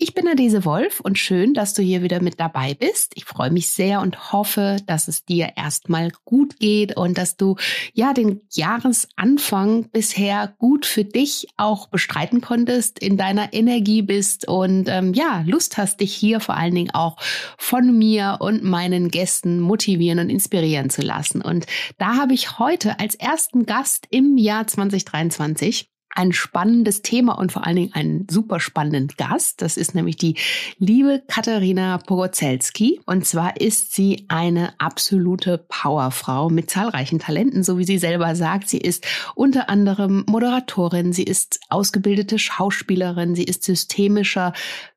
Ich bin Adese Wolf und schön, dass du hier wieder mit dabei bist. Ich freue mich sehr und hoffe, dass es dir erstmal gut geht und dass du ja den Jahresanfang bisher gut für dich auch bestreiten konntest, in deiner Energie bist und ähm, ja, Lust hast, dich hier vor allen Dingen auch von mir und meinen Gästen motivieren und inspirieren zu lassen. Und da habe ich heute als ersten Gast im Jahr 2023 ein spannendes Thema und vor allen Dingen einen super spannenden Gast. Das ist nämlich die liebe Katharina Pogozelski. Und zwar ist sie eine absolute Powerfrau mit zahlreichen Talenten, so wie sie selber sagt. Sie ist unter anderem Moderatorin, sie ist ausgebildete Schauspielerin, sie ist systemischer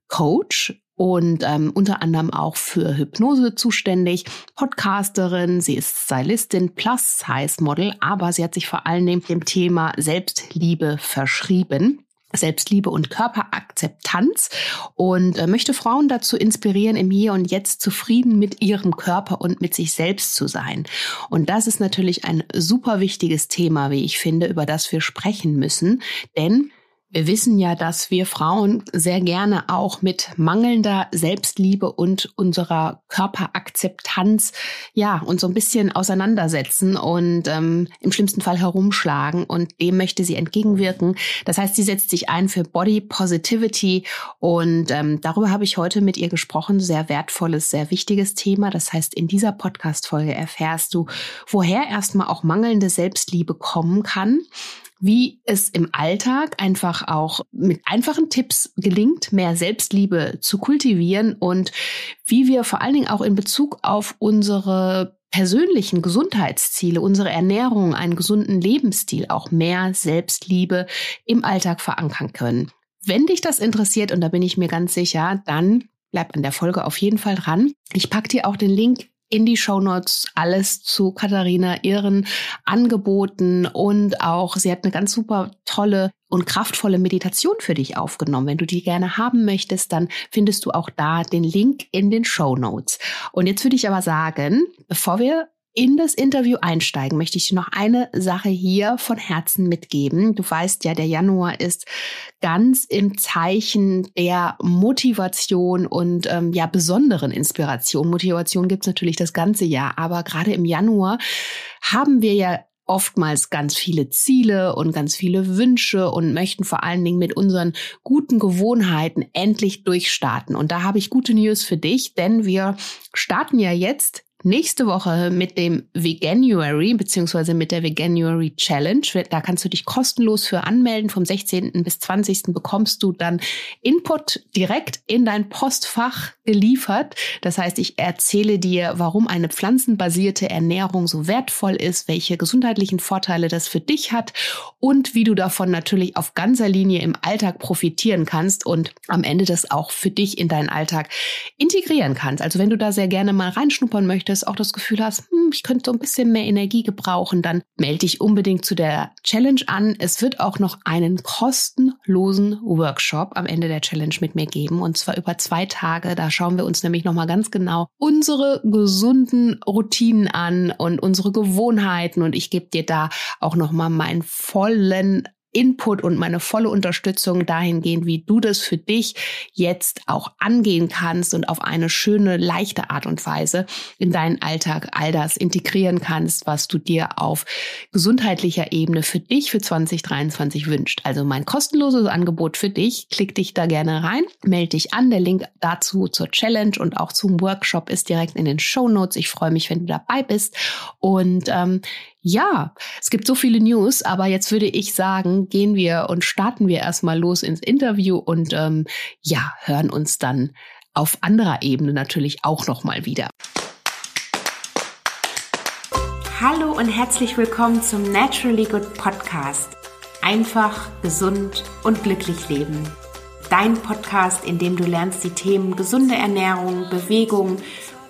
Coach und ähm, unter anderem auch für Hypnose zuständig, Podcasterin, sie ist Stylistin plus Size Model, aber sie hat sich vor allen Dingen dem Thema Selbstliebe verschrieben. Selbstliebe und Körperakzeptanz und äh, möchte Frauen dazu inspirieren, im Hier und Jetzt zufrieden mit ihrem Körper und mit sich selbst zu sein. Und das ist natürlich ein super wichtiges Thema, wie ich finde, über das wir sprechen müssen, denn wir wissen ja, dass wir Frauen sehr gerne auch mit mangelnder Selbstliebe und unserer Körperakzeptanz ja uns so ein bisschen auseinandersetzen und ähm, im schlimmsten Fall herumschlagen und dem möchte sie entgegenwirken. Das heißt, sie setzt sich ein für Body Positivity und ähm, darüber habe ich heute mit ihr gesprochen. Sehr wertvolles, sehr wichtiges Thema. Das heißt, in dieser Podcast-Folge erfährst du, woher erstmal auch mangelnde Selbstliebe kommen kann wie es im Alltag einfach auch mit einfachen Tipps gelingt, mehr Selbstliebe zu kultivieren und wie wir vor allen Dingen auch in Bezug auf unsere persönlichen Gesundheitsziele, unsere Ernährung, einen gesunden Lebensstil auch mehr Selbstliebe im Alltag verankern können. Wenn dich das interessiert, und da bin ich mir ganz sicher, dann bleib an der Folge auf jeden Fall dran. Ich packe dir auch den Link in die Shownotes alles zu Katharina, ihren Angeboten und auch, sie hat eine ganz super tolle und kraftvolle Meditation für dich aufgenommen. Wenn du die gerne haben möchtest, dann findest du auch da den Link in den Show Notes. Und jetzt würde ich aber sagen, bevor wir in das Interview einsteigen, möchte ich noch eine Sache hier von Herzen mitgeben. Du weißt ja, der Januar ist ganz im Zeichen der Motivation und ähm, ja besonderen Inspiration. Motivation gibt's natürlich das ganze Jahr, aber gerade im Januar haben wir ja oftmals ganz viele Ziele und ganz viele Wünsche und möchten vor allen Dingen mit unseren guten Gewohnheiten endlich durchstarten. Und da habe ich gute News für dich, denn wir starten ja jetzt nächste Woche mit dem Veganuary beziehungsweise mit der Veganuary Challenge. Da kannst du dich kostenlos für anmelden. Vom 16. bis 20. bekommst du dann Input direkt in dein Postfach geliefert. Das heißt, ich erzähle dir, warum eine pflanzenbasierte Ernährung so wertvoll ist, welche gesundheitlichen Vorteile das für dich hat und wie du davon natürlich auf ganzer Linie im Alltag profitieren kannst und am Ende das auch für dich in deinen Alltag integrieren kannst. Also wenn du da sehr gerne mal reinschnuppern möchtest, möchtest, auch das Gefühl hast, hm, ich könnte so ein bisschen mehr Energie gebrauchen, dann melde dich unbedingt zu der Challenge an. Es wird auch noch einen kostenlosen Workshop am Ende der Challenge mit mir geben und zwar über zwei Tage. Da schauen wir uns nämlich nochmal ganz genau unsere gesunden Routinen an und unsere Gewohnheiten und ich gebe dir da auch nochmal meinen vollen Input und meine volle Unterstützung dahingehend, wie du das für dich jetzt auch angehen kannst und auf eine schöne, leichte Art und Weise in deinen Alltag all das integrieren kannst, was du dir auf gesundheitlicher Ebene für dich für 2023 wünscht. Also mein kostenloses Angebot für dich. Klick dich da gerne rein, melde dich an. Der Link dazu zur Challenge und auch zum Workshop ist direkt in den Show Notes. Ich freue mich, wenn du dabei bist. Und ähm, ja, es gibt so viele News, aber jetzt würde ich sagen, gehen wir und starten wir erstmal los ins Interview und ähm, ja, hören uns dann auf anderer Ebene natürlich auch nochmal wieder. Hallo und herzlich willkommen zum Naturally Good Podcast. Einfach, gesund und glücklich leben. Dein Podcast, in dem du lernst, die Themen gesunde Ernährung, Bewegung,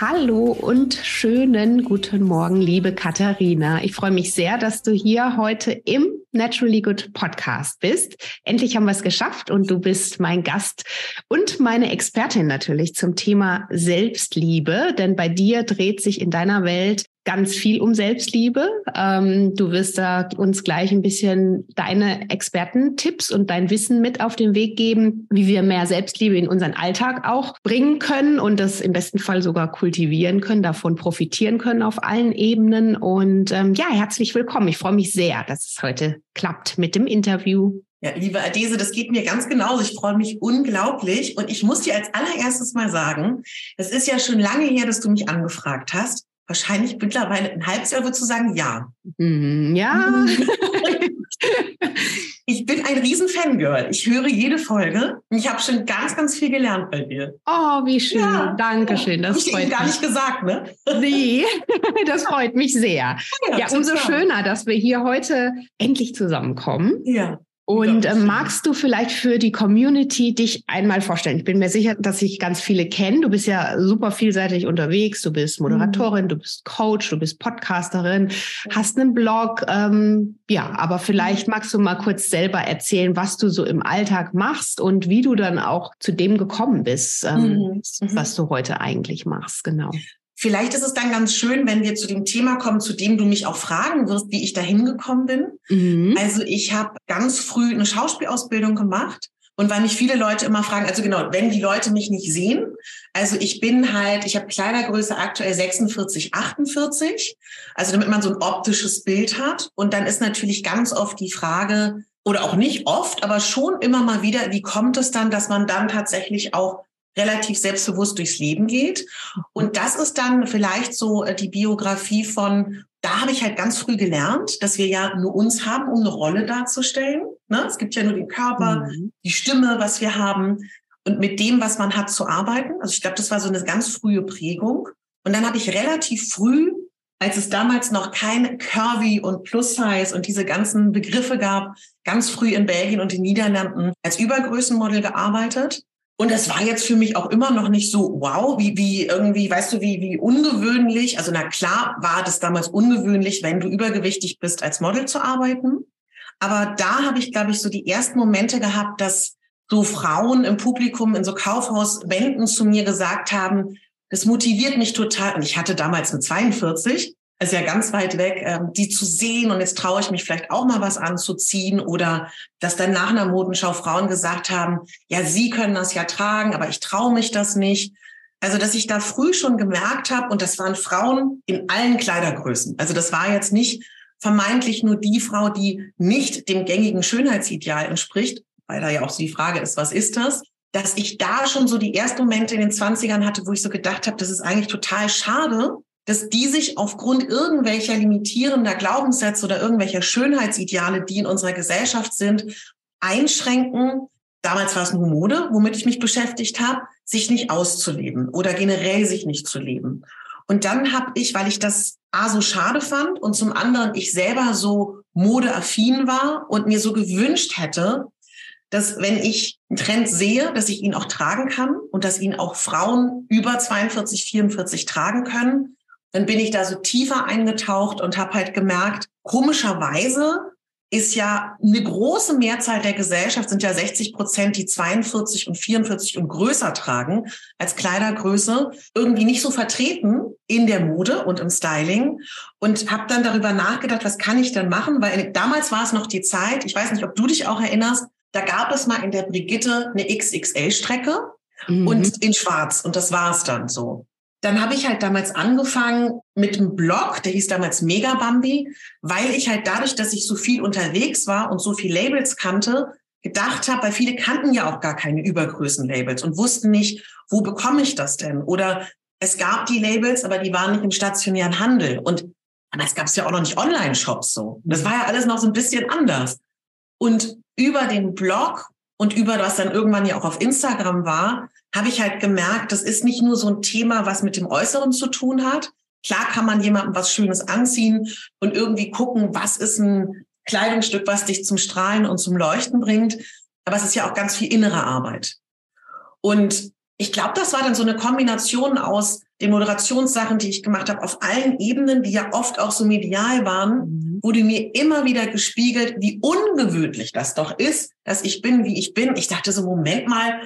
Hallo und schönen guten Morgen, liebe Katharina. Ich freue mich sehr, dass du hier heute im Naturally Good Podcast bist. Endlich haben wir es geschafft und du bist mein Gast und meine Expertin natürlich zum Thema Selbstliebe, denn bei dir dreht sich in deiner Welt ganz viel um Selbstliebe. Ähm, du wirst da uns gleich ein bisschen deine Expertentipps und dein Wissen mit auf den Weg geben, wie wir mehr Selbstliebe in unseren Alltag auch bringen können und das im besten Fall sogar kultivieren können, davon profitieren können auf allen Ebenen. Und ähm, ja, herzlich willkommen. Ich freue mich sehr, dass es heute klappt mit dem Interview. Ja, liebe Adese, das geht mir ganz genauso. Ich freue mich unglaublich. Und ich muss dir als allererstes mal sagen, es ist ja schon lange her, dass du mich angefragt hast wahrscheinlich mittlerweile ein halbes Jahr würdest du sagen, ja. Mm, ja. ich bin ein riesen Fangirl. Ich höre jede Folge. Ich habe schon ganz, ganz viel gelernt bei dir. Oh, wie schön. Ja. Dankeschön. Das ich freut mich. gar nicht gesagt, ne? Nee, das freut mich sehr. Ja, ja umso schöner, dass wir hier heute endlich zusammenkommen. Ja. Und äh, magst du vielleicht für die Community dich einmal vorstellen? Ich bin mir sicher, dass sich ganz viele kennen. Du bist ja super vielseitig unterwegs. Du bist Moderatorin, mhm. du bist Coach, du bist Podcasterin, hast einen Blog. Ähm, ja, aber vielleicht mhm. magst du mal kurz selber erzählen, was du so im Alltag machst und wie du dann auch zu dem gekommen bist, ähm, mhm. was du heute eigentlich machst. Genau. Vielleicht ist es dann ganz schön, wenn wir zu dem Thema kommen, zu dem du mich auch fragen wirst, wie ich da hingekommen bin. Mhm. Also ich habe ganz früh eine Schauspielausbildung gemacht. Und weil mich viele Leute immer fragen, also genau, wenn die Leute mich nicht sehen, also ich bin halt, ich habe Kleidergröße aktuell 46, 48, also damit man so ein optisches Bild hat. Und dann ist natürlich ganz oft die Frage, oder auch nicht oft, aber schon immer mal wieder, wie kommt es dann, dass man dann tatsächlich auch relativ selbstbewusst durchs Leben geht. Und das ist dann vielleicht so äh, die Biografie von, da habe ich halt ganz früh gelernt, dass wir ja nur uns haben, um eine Rolle darzustellen. Ne? Es gibt ja nur den Körper, mhm. die Stimme, was wir haben und mit dem, was man hat, zu arbeiten. Also ich glaube, das war so eine ganz frühe Prägung. Und dann habe ich relativ früh, als es damals noch kein Curvy und Plus Size und diese ganzen Begriffe gab, ganz früh in Belgien und den Niederlanden als Übergrößenmodel gearbeitet und das war jetzt für mich auch immer noch nicht so wow, wie, wie irgendwie, weißt du, wie, wie ungewöhnlich. Also na klar war das damals ungewöhnlich, wenn du übergewichtig bist, als Model zu arbeiten. Aber da habe ich, glaube ich, so die ersten Momente gehabt, dass so Frauen im Publikum in so Kaufhauswänden zu mir gesagt haben, das motiviert mich total. Und ich hatte damals eine 42 ist ja ganz weit weg, ähm, die zu sehen und jetzt traue ich mich vielleicht auch mal was anzuziehen oder dass dann nach einer Modenschau Frauen gesagt haben, ja, sie können das ja tragen, aber ich traue mich das nicht. Also, dass ich da früh schon gemerkt habe, und das waren Frauen in allen Kleidergrößen. Also, das war jetzt nicht vermeintlich nur die Frau, die nicht dem gängigen Schönheitsideal entspricht, weil da ja auch so die Frage ist, was ist das? Dass ich da schon so die ersten Momente in den Zwanzigern hatte, wo ich so gedacht habe, das ist eigentlich total schade, dass die sich aufgrund irgendwelcher limitierender Glaubenssätze oder irgendwelcher Schönheitsideale, die in unserer Gesellschaft sind, einschränken. Damals war es nur Mode, womit ich mich beschäftigt habe, sich nicht auszuleben oder generell sich nicht zu leben. Und dann habe ich, weil ich das A so schade fand und zum anderen ich selber so modeaffin war und mir so gewünscht hätte, dass wenn ich einen Trend sehe, dass ich ihn auch tragen kann und dass ihn auch Frauen über 42, 44 tragen können, dann bin ich da so tiefer eingetaucht und habe halt gemerkt, komischerweise ist ja eine große Mehrzahl der Gesellschaft, sind ja 60 Prozent, die 42 und 44 und größer tragen als Kleidergröße, irgendwie nicht so vertreten in der Mode und im Styling. Und habe dann darüber nachgedacht, was kann ich denn machen? Weil damals war es noch die Zeit, ich weiß nicht, ob du dich auch erinnerst, da gab es mal in der Brigitte eine XXL-Strecke mhm. und in Schwarz. Und das war es dann so. Dann habe ich halt damals angefangen mit einem Blog, der hieß damals Mega Bambi, weil ich halt dadurch, dass ich so viel unterwegs war und so viel Labels kannte, gedacht habe, weil viele kannten ja auch gar keine Übergrößenlabels und wussten nicht, wo bekomme ich das denn? Oder es gab die Labels, aber die waren nicht im stationären Handel. Und damals gab es ja auch noch nicht Online-Shops so. Das war ja alles noch so ein bisschen anders. Und über den Blog und über was dann irgendwann ja auch auf Instagram war, habe ich halt gemerkt, das ist nicht nur so ein Thema, was mit dem Äußeren zu tun hat. Klar kann man jemandem was Schönes anziehen und irgendwie gucken, was ist ein Kleidungsstück, was dich zum Strahlen und zum Leuchten bringt. Aber es ist ja auch ganz viel innere Arbeit. Und ich glaube, das war dann so eine Kombination aus, den Moderationssachen, die ich gemacht habe, auf allen Ebenen, die ja oft auch so medial waren, mhm. wurde mir immer wieder gespiegelt, wie ungewöhnlich das doch ist, dass ich bin, wie ich bin. Ich dachte so, Moment mal,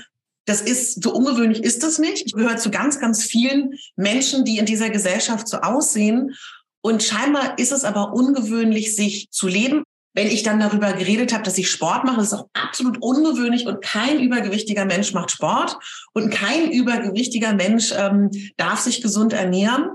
das ist, so ungewöhnlich ist das nicht. Ich gehöre zu ganz, ganz vielen Menschen, die in dieser Gesellschaft so aussehen. Und scheinbar ist es aber ungewöhnlich, sich zu leben wenn ich dann darüber geredet habe, dass ich Sport mache, das ist auch absolut ungewöhnlich und kein übergewichtiger Mensch macht Sport und kein übergewichtiger Mensch ähm, darf sich gesund ernähren.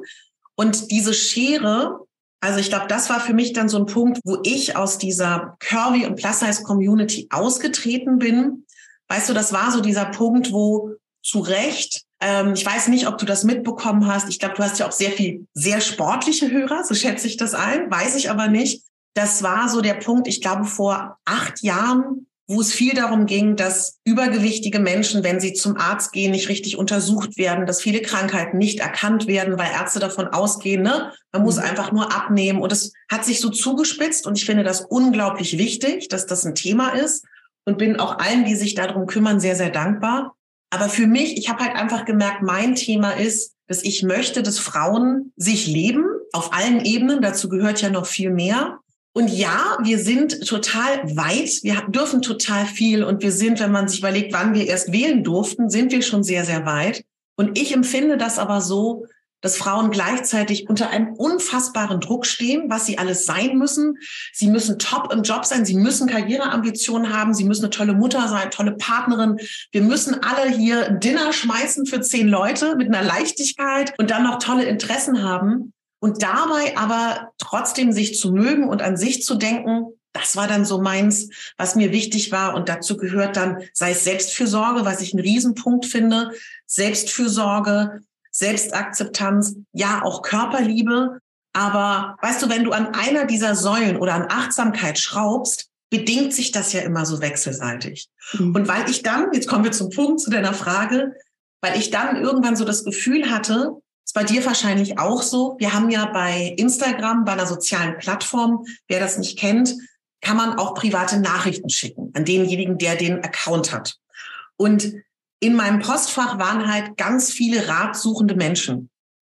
Und diese Schere, also ich glaube, das war für mich dann so ein Punkt, wo ich aus dieser Curvy und Plus Size Community ausgetreten bin. Weißt du, das war so dieser Punkt, wo zu Recht ähm, ich weiß nicht, ob du das mitbekommen hast. Ich glaube, du hast ja auch sehr viel, sehr sportliche Hörer, so schätze ich das ein, weiß ich aber nicht das war so der Punkt, ich glaube, vor acht Jahren, wo es viel darum ging, dass übergewichtige Menschen, wenn sie zum Arzt gehen, nicht richtig untersucht werden, dass viele Krankheiten nicht erkannt werden, weil Ärzte davon ausgehen, ne, man muss mhm. einfach nur abnehmen. Und es hat sich so zugespitzt und ich finde das unglaublich wichtig, dass das ein Thema ist und bin auch allen, die sich darum kümmern, sehr, sehr dankbar. Aber für mich, ich habe halt einfach gemerkt, mein Thema ist, dass ich möchte, dass Frauen sich leben auf allen Ebenen. Dazu gehört ja noch viel mehr. Und ja, wir sind total weit, wir dürfen total viel und wir sind, wenn man sich überlegt, wann wir erst wählen durften, sind wir schon sehr, sehr weit. Und ich empfinde das aber so, dass Frauen gleichzeitig unter einem unfassbaren Druck stehen, was sie alles sein müssen. Sie müssen top im Job sein, sie müssen Karriereambitionen haben, sie müssen eine tolle Mutter sein, tolle Partnerin. Wir müssen alle hier Dinner schmeißen für zehn Leute mit einer Leichtigkeit und dann noch tolle Interessen haben. Und dabei aber trotzdem sich zu mögen und an sich zu denken, das war dann so meins, was mir wichtig war. Und dazu gehört dann, sei es Selbstfürsorge, was ich einen Riesenpunkt finde, Selbstfürsorge, Selbstakzeptanz, ja, auch Körperliebe. Aber weißt du, wenn du an einer dieser Säulen oder an Achtsamkeit schraubst, bedingt sich das ja immer so wechselseitig. Mhm. Und weil ich dann, jetzt kommen wir zum Punkt zu deiner Frage, weil ich dann irgendwann so das Gefühl hatte, ist bei dir wahrscheinlich auch so. Wir haben ja bei Instagram, bei einer sozialen Plattform, wer das nicht kennt, kann man auch private Nachrichten schicken an denjenigen, der den Account hat. Und in meinem Postfach waren halt ganz viele ratsuchende Menschen.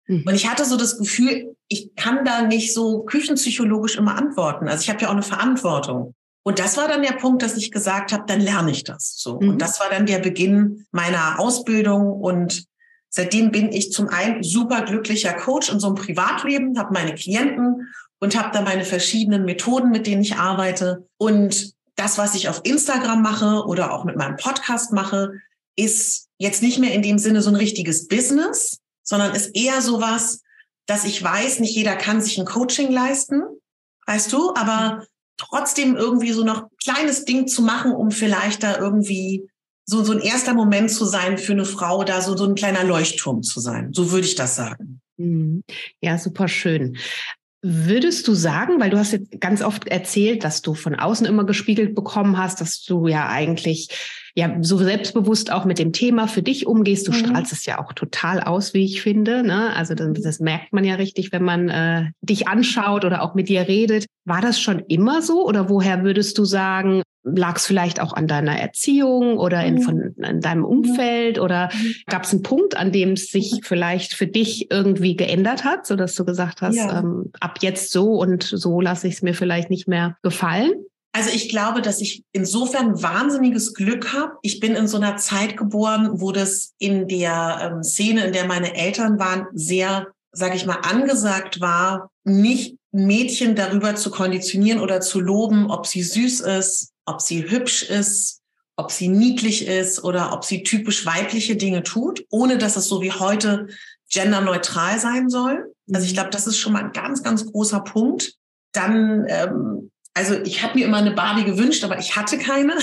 Mhm. Und ich hatte so das Gefühl, ich kann da nicht so küchenpsychologisch immer antworten. Also ich habe ja auch eine Verantwortung. Und das war dann der Punkt, dass ich gesagt habe, dann lerne ich das so. Mhm. Und das war dann der Beginn meiner Ausbildung und Seitdem bin ich zum einen super glücklicher Coach in so einem Privatleben, habe meine Klienten und habe da meine verschiedenen Methoden, mit denen ich arbeite. Und das, was ich auf Instagram mache oder auch mit meinem Podcast mache, ist jetzt nicht mehr in dem Sinne so ein richtiges Business, sondern ist eher sowas, dass ich weiß, nicht jeder kann sich ein Coaching leisten, weißt du, aber trotzdem irgendwie so noch kleines Ding zu machen, um vielleicht da irgendwie so, so ein erster Moment zu sein für eine Frau, da so, so ein kleiner Leuchtturm zu sein. So würde ich das sagen. Mhm. Ja, super schön. Würdest du sagen, weil du hast jetzt ganz oft erzählt, dass du von außen immer gespiegelt bekommen hast, dass du ja eigentlich ja so selbstbewusst auch mit dem Thema für dich umgehst. Du mhm. strahlst es ja auch total aus, wie ich finde. Ne? Also das, das merkt man ja richtig, wenn man äh, dich anschaut oder auch mit dir redet. War das schon immer so oder woher würdest du sagen, lag es vielleicht auch an deiner Erziehung oder in, mhm. von, in deinem Umfeld oder mhm. gab es einen Punkt, an dem es sich vielleicht für dich irgendwie geändert hat, so dass du gesagt hast, ja. ähm, ab jetzt so und so lasse ich es mir vielleicht nicht mehr gefallen? Also ich glaube, dass ich insofern wahnsinniges Glück habe. Ich bin in so einer Zeit geboren, wo das in der ähm, Szene, in der meine Eltern waren, sehr, sage ich mal, angesagt war, nicht Mädchen darüber zu konditionieren oder zu loben, ob sie süß ist, ob sie hübsch ist, ob sie niedlich ist oder ob sie typisch weibliche Dinge tut, ohne dass es so wie heute genderneutral sein soll. Also ich mhm. glaube, das ist schon mal ein ganz, ganz großer Punkt. Dann ähm, also ich habe mir immer eine Barbie gewünscht, aber ich hatte keine.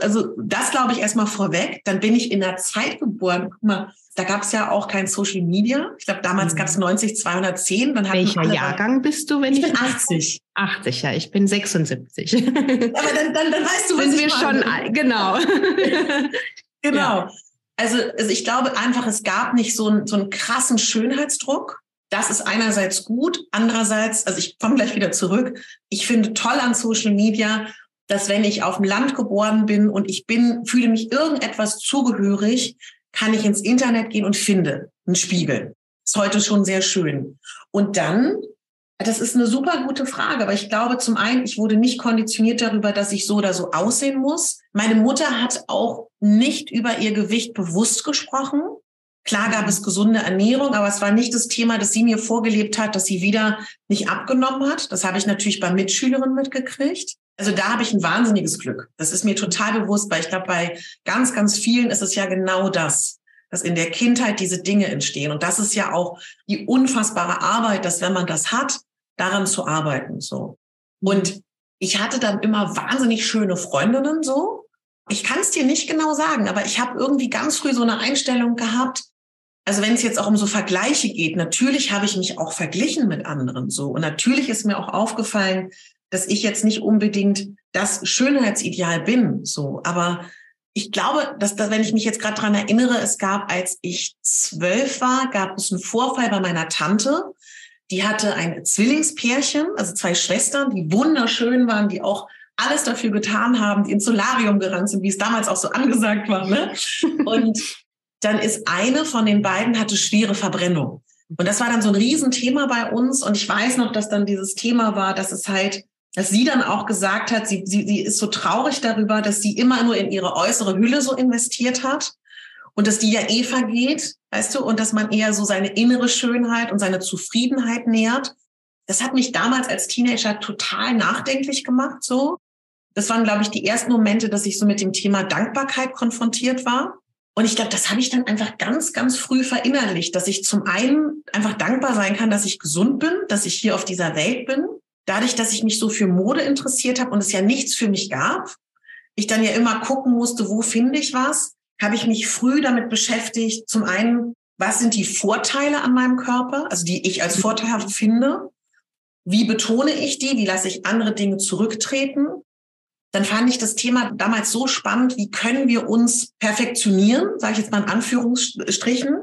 also das glaube ich erstmal vorweg. Dann bin ich in der Zeit geboren. Guck mal, da gab es ja auch kein Social Media. Ich glaube, damals mhm. gab es 90 210. Dann Welcher Jahrgang bist du, wenn ich, ich bin 80. 80, ja, ich bin 76. Aber dann, dann, dann weißt du, was Sind wir schon, genau. genau. Ja. Also, also ich glaube einfach, es gab nicht so, einen so einen krassen Schönheitsdruck. Das ist einerseits gut, andererseits, also ich komme gleich wieder zurück. Ich finde toll an Social Media, dass wenn ich auf dem Land geboren bin und ich bin, fühle mich irgendetwas zugehörig, kann ich ins Internet gehen und finde einen Spiegel. Ist heute schon sehr schön. Und dann, das ist eine super gute Frage, aber ich glaube zum einen, ich wurde nicht konditioniert darüber, dass ich so oder so aussehen muss. Meine Mutter hat auch nicht über ihr Gewicht bewusst gesprochen. Klar gab es gesunde Ernährung, aber es war nicht das Thema, das sie mir vorgelebt hat, dass sie wieder nicht abgenommen hat. Das habe ich natürlich bei Mitschülerinnen mitgekriegt. Also da habe ich ein wahnsinniges Glück. Das ist mir total bewusst, weil ich glaube, bei ganz, ganz vielen ist es ja genau das, dass in der Kindheit diese Dinge entstehen. Und das ist ja auch die unfassbare Arbeit, dass wenn man das hat, daran zu arbeiten, so. Und ich hatte dann immer wahnsinnig schöne Freundinnen, so. Ich kann es dir nicht genau sagen, aber ich habe irgendwie ganz früh so eine Einstellung gehabt, also wenn es jetzt auch um so Vergleiche geht, natürlich habe ich mich auch verglichen mit anderen so. Und natürlich ist mir auch aufgefallen, dass ich jetzt nicht unbedingt das Schönheitsideal bin, so. Aber ich glaube, dass, dass wenn ich mich jetzt gerade dran erinnere, es gab, als ich zwölf war, gab es einen Vorfall bei meiner Tante. Die hatte ein Zwillingspärchen, also zwei Schwestern, die wunderschön waren, die auch alles dafür getan haben, die ins Solarium gerannt sind, wie es damals auch so angesagt war. Ne? Und dann ist eine von den beiden hatte schwere Verbrennung. Und das war dann so ein Riesenthema bei uns. Und ich weiß noch, dass dann dieses Thema war, dass es halt, dass sie dann auch gesagt hat, sie, sie, sie ist so traurig darüber, dass sie immer nur in ihre äußere Hülle so investiert hat und dass die ja eh vergeht, weißt du, und dass man eher so seine innere Schönheit und seine Zufriedenheit nährt. Das hat mich damals als Teenager total nachdenklich gemacht, so. Das waren, glaube ich, die ersten Momente, dass ich so mit dem Thema Dankbarkeit konfrontiert war. Und ich glaube, das habe ich dann einfach ganz, ganz früh verinnerlicht, dass ich zum einen einfach dankbar sein kann, dass ich gesund bin, dass ich hier auf dieser Welt bin. Dadurch, dass ich mich so für Mode interessiert habe und es ja nichts für mich gab, ich dann ja immer gucken musste, wo finde ich was, habe ich mich früh damit beschäftigt. Zum einen, was sind die Vorteile an meinem Körper, also die ich als vorteilhaft finde? Wie betone ich die? Wie lasse ich andere Dinge zurücktreten? Dann fand ich das Thema damals so spannend, wie können wir uns perfektionieren, sage ich jetzt mal in Anführungsstrichen,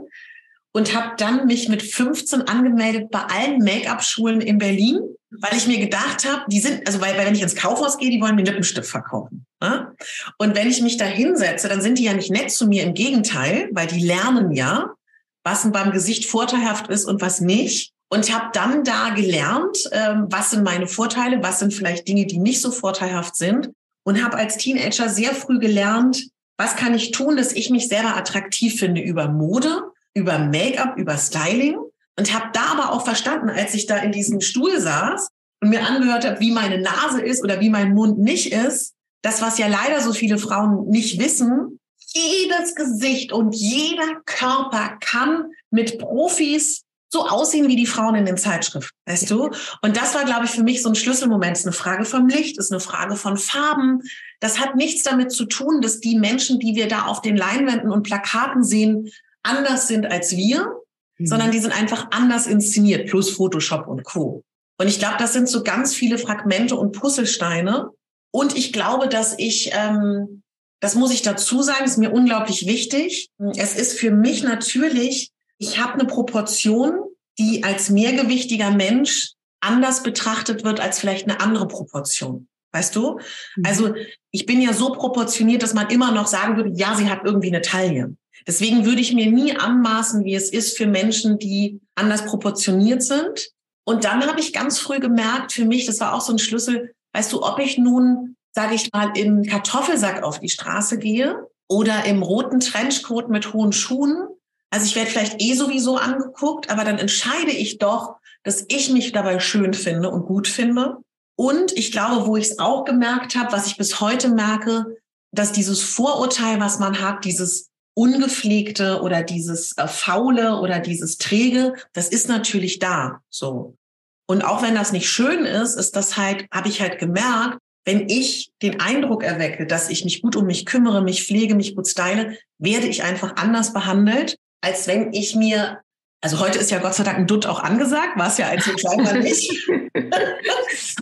und habe dann mich mit 15 angemeldet bei allen Make-up-Schulen in Berlin, weil ich mir gedacht habe, die sind, also weil, weil wenn ich ins Kaufhaus gehe, die wollen mir Lippenstift verkaufen. Ne? Und wenn ich mich da hinsetze, dann sind die ja nicht nett zu mir, im Gegenteil, weil die lernen ja, was beim Gesicht vorteilhaft ist und was nicht und habe dann da gelernt, ähm, was sind meine Vorteile, was sind vielleicht Dinge, die nicht so vorteilhaft sind. Und habe als Teenager sehr früh gelernt, was kann ich tun, dass ich mich selber attraktiv finde über Mode, über Make-up, über Styling. Und habe da aber auch verstanden, als ich da in diesem Stuhl saß und mir angehört habe, wie meine Nase ist oder wie mein Mund nicht ist, das, was ja leider so viele Frauen nicht wissen, jedes Gesicht und jeder Körper kann mit Profis so aussehen wie die Frauen in den Zeitschriften, weißt du? Und das war, glaube ich, für mich so ein Schlüsselmoment. Es ist eine Frage vom Licht, ist eine Frage von Farben. Das hat nichts damit zu tun, dass die Menschen, die wir da auf den Leinwänden und Plakaten sehen, anders sind als wir, mhm. sondern die sind einfach anders inszeniert, plus Photoshop und Co. Und ich glaube, das sind so ganz viele Fragmente und Puzzlesteine. Und ich glaube, dass ich, ähm, das muss ich dazu sagen, ist mir unglaublich wichtig. Es ist für mich natürlich ich habe eine Proportion, die als mehrgewichtiger Mensch anders betrachtet wird als vielleicht eine andere Proportion. Weißt du? Mhm. Also ich bin ja so proportioniert, dass man immer noch sagen würde, ja, sie hat irgendwie eine Taille. Deswegen würde ich mir nie anmaßen, wie es ist für Menschen, die anders proportioniert sind. Und dann habe ich ganz früh gemerkt, für mich, das war auch so ein Schlüssel, weißt du, ob ich nun, sage ich mal, im Kartoffelsack auf die Straße gehe oder im roten Trenchcoat mit hohen Schuhen also ich werde vielleicht eh sowieso angeguckt, aber dann entscheide ich doch, dass ich mich dabei schön finde und gut finde. Und ich glaube, wo ich es auch gemerkt habe, was ich bis heute merke, dass dieses Vorurteil, was man hat, dieses ungepflegte oder dieses äh, faule oder dieses träge, das ist natürlich da, so. Und auch wenn das nicht schön ist, ist das halt, habe ich halt gemerkt, wenn ich den Eindruck erwecke, dass ich mich gut um mich kümmere, mich pflege, mich gut style, werde ich einfach anders behandelt, als wenn ich mir, also heute ist ja Gott sei Dank ein Dutt auch angesagt, war es ja als wir klein war nicht.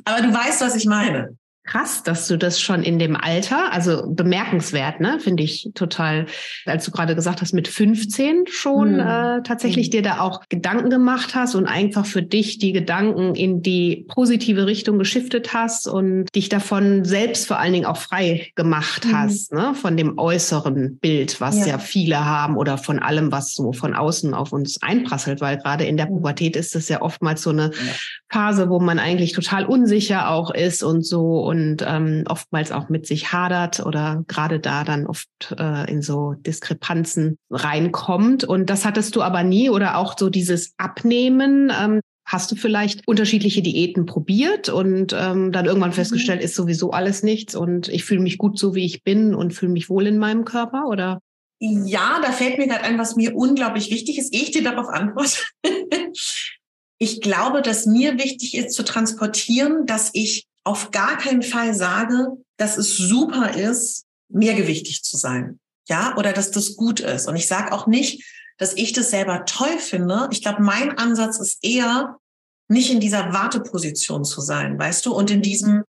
Aber du weißt, was ich meine. Krass, dass du das schon in dem Alter, also bemerkenswert, ne, finde ich total, als du gerade gesagt hast, mit 15 schon mhm. äh, tatsächlich mhm. dir da auch Gedanken gemacht hast und einfach für dich die Gedanken in die positive Richtung geschiftet hast und dich davon selbst vor allen Dingen auch frei gemacht mhm. hast, ne, von dem äußeren Bild, was ja. ja. viele haben oder von allem, was so von außen auf uns einprasselt, weil gerade in der mhm. Pubertät ist es ja oftmals so eine ja. Phase, wo man eigentlich total unsicher auch ist und so und und ähm, oftmals auch mit sich hadert oder gerade da dann oft äh, in so Diskrepanzen reinkommt. Und das hattest du aber nie oder auch so dieses Abnehmen. Ähm, Hast du vielleicht unterschiedliche Diäten probiert und ähm, dann irgendwann mhm. festgestellt, ist sowieso alles nichts und ich fühle mich gut so, wie ich bin und fühle mich wohl in meinem Körper, oder? Ja, da fällt mir gerade ein, was mir unglaublich wichtig ist. Ich dir darauf antworte. ich glaube, dass mir wichtig ist zu transportieren, dass ich auf gar keinen Fall sage, dass es super ist, mehrgewichtig zu sein. Ja, oder dass das gut ist. Und ich sage auch nicht, dass ich das selber toll finde. Ich glaube, mein Ansatz ist eher, nicht in dieser Warteposition zu sein, weißt du, und in diesem,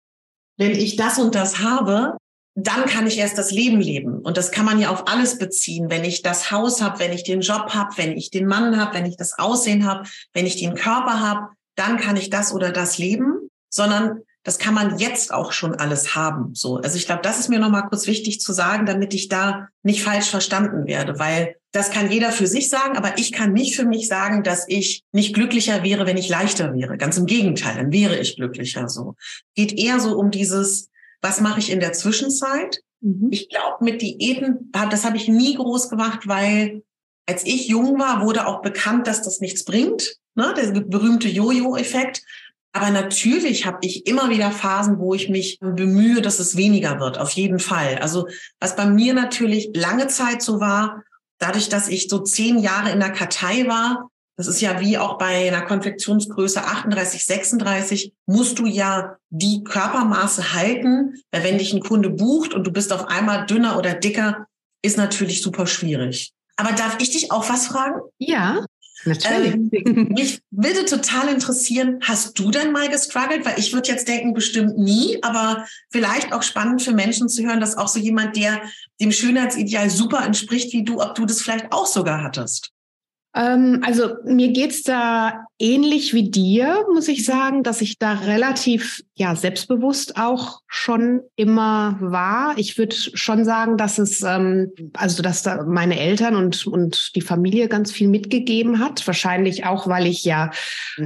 wenn ich das und das habe, dann kann ich erst das Leben leben. Und das kann man ja auf alles beziehen. Wenn ich das Haus habe, wenn ich den Job habe, wenn ich den Mann habe, wenn ich das Aussehen habe, wenn ich den Körper habe, dann kann ich das oder das leben. Sondern das kann man jetzt auch schon alles haben. So, also ich glaube, das ist mir nochmal kurz wichtig zu sagen, damit ich da nicht falsch verstanden werde, weil das kann jeder für sich sagen, aber ich kann nicht für mich sagen, dass ich nicht glücklicher wäre, wenn ich leichter wäre. Ganz im Gegenteil, dann wäre ich glücklicher so. Geht eher so um dieses, was mache ich in der Zwischenzeit? Mhm. Ich glaube, mit Diäten, das habe ich nie groß gemacht, weil als ich jung war, wurde auch bekannt, dass das nichts bringt. Ne? Der berühmte Jojo-Effekt. Aber natürlich habe ich immer wieder Phasen, wo ich mich bemühe, dass es weniger wird, auf jeden Fall. Also was bei mir natürlich lange Zeit so war, dadurch, dass ich so zehn Jahre in der Kartei war, das ist ja wie auch bei einer Konfektionsgröße 38, 36, musst du ja die Körpermaße halten, weil wenn dich ein Kunde bucht und du bist auf einmal dünner oder dicker, ist natürlich super schwierig. Aber darf ich dich auch was fragen? Ja. Natürlich. Ähm, mich würde total interessieren, hast du denn mal gestruggelt? Weil ich würde jetzt denken, bestimmt nie, aber vielleicht auch spannend für Menschen zu hören, dass auch so jemand, der dem Schönheitsideal super entspricht wie du, ob du das vielleicht auch sogar hattest. Ähm, also mir geht's da ähnlich wie dir, muss ich sagen, dass ich da relativ ja selbstbewusst auch schon immer war. Ich würde schon sagen, dass es ähm, also dass da meine Eltern und und die Familie ganz viel mitgegeben hat. Wahrscheinlich auch, weil ich ja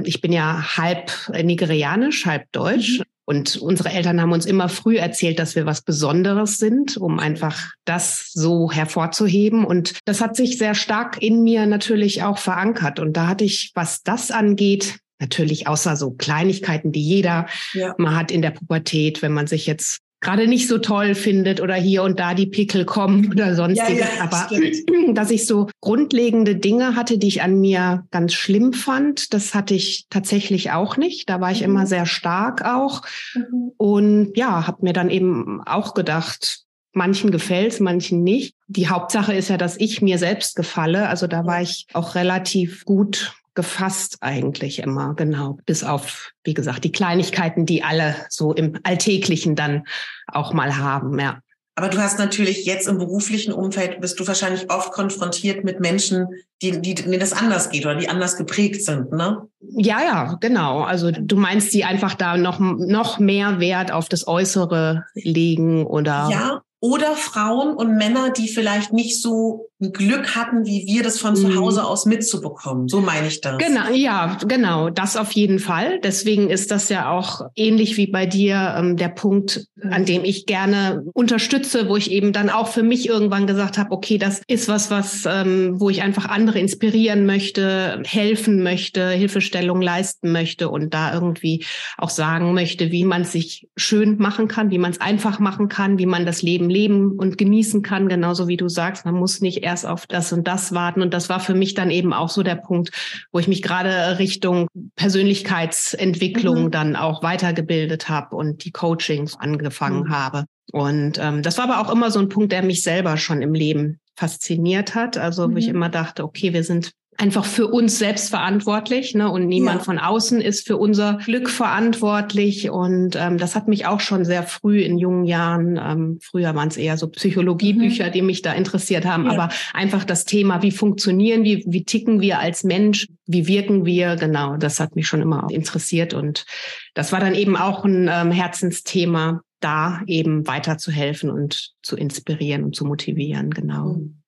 ich bin ja halb nigerianisch, halb deutsch. Mhm. Und unsere Eltern haben uns immer früh erzählt, dass wir was Besonderes sind, um einfach das so hervorzuheben. Und das hat sich sehr stark in mir natürlich auch verankert. Und da hatte ich, was das angeht, natürlich außer so Kleinigkeiten, die jeder ja. mal hat in der Pubertät, wenn man sich jetzt gerade nicht so toll findet oder hier und da die Pickel kommen oder sonstiges. Ja, ja, Aber stimmt. dass ich so grundlegende Dinge hatte, die ich an mir ganz schlimm fand, das hatte ich tatsächlich auch nicht. Da war ich mhm. immer sehr stark auch. Mhm. Und ja, habe mir dann eben auch gedacht, manchen gefällt's, manchen nicht. Die Hauptsache ist ja, dass ich mir selbst gefalle. Also da war ich auch relativ gut gefasst eigentlich immer, genau. Bis auf, wie gesagt, die Kleinigkeiten, die alle so im Alltäglichen dann auch mal haben, ja. Aber du hast natürlich jetzt im beruflichen Umfeld bist du wahrscheinlich oft konfrontiert mit Menschen, die, die, denen das anders geht oder die anders geprägt sind, ne? Ja, ja, genau. Also du meinst, die einfach da noch, noch mehr Wert auf das Äußere legen oder? Ja, oder Frauen und Männer, die vielleicht nicht so ein Glück hatten, wie wir das von zu mhm. Hause aus mitzubekommen. So meine ich das. Genau, ja, genau, das auf jeden Fall. Deswegen ist das ja auch ähnlich wie bei dir ähm, der Punkt, an dem ich gerne unterstütze, wo ich eben dann auch für mich irgendwann gesagt habe, okay, das ist was, was, ähm, wo ich einfach andere inspirieren möchte, helfen möchte, Hilfestellung leisten möchte und da irgendwie auch sagen möchte, wie man es sich schön machen kann, wie man es einfach machen kann, wie man das Leben leben und genießen kann, genauso wie du sagst. Man muss nicht erst auf das und das warten. Und das war für mich dann eben auch so der Punkt, wo ich mich gerade Richtung Persönlichkeitsentwicklung mhm. dann auch weitergebildet habe und die Coachings angefangen mhm. habe. Und ähm, das war aber auch immer so ein Punkt, der mich selber schon im Leben fasziniert hat. Also mhm. wo ich mhm. immer dachte, okay, wir sind einfach für uns selbst verantwortlich ne? und niemand ja. von außen ist für unser Glück verantwortlich. Und ähm, das hat mich auch schon sehr früh in jungen Jahren, ähm, früher waren es eher so Psychologiebücher, mhm. die mich da interessiert haben, ja. aber einfach das Thema, wie funktionieren wir, wie ticken wir als Mensch, wie wirken wir, genau, das hat mich schon immer interessiert. Und das war dann eben auch ein ähm, Herzensthema, da eben weiterzuhelfen und zu inspirieren und zu motivieren, genau. Mhm.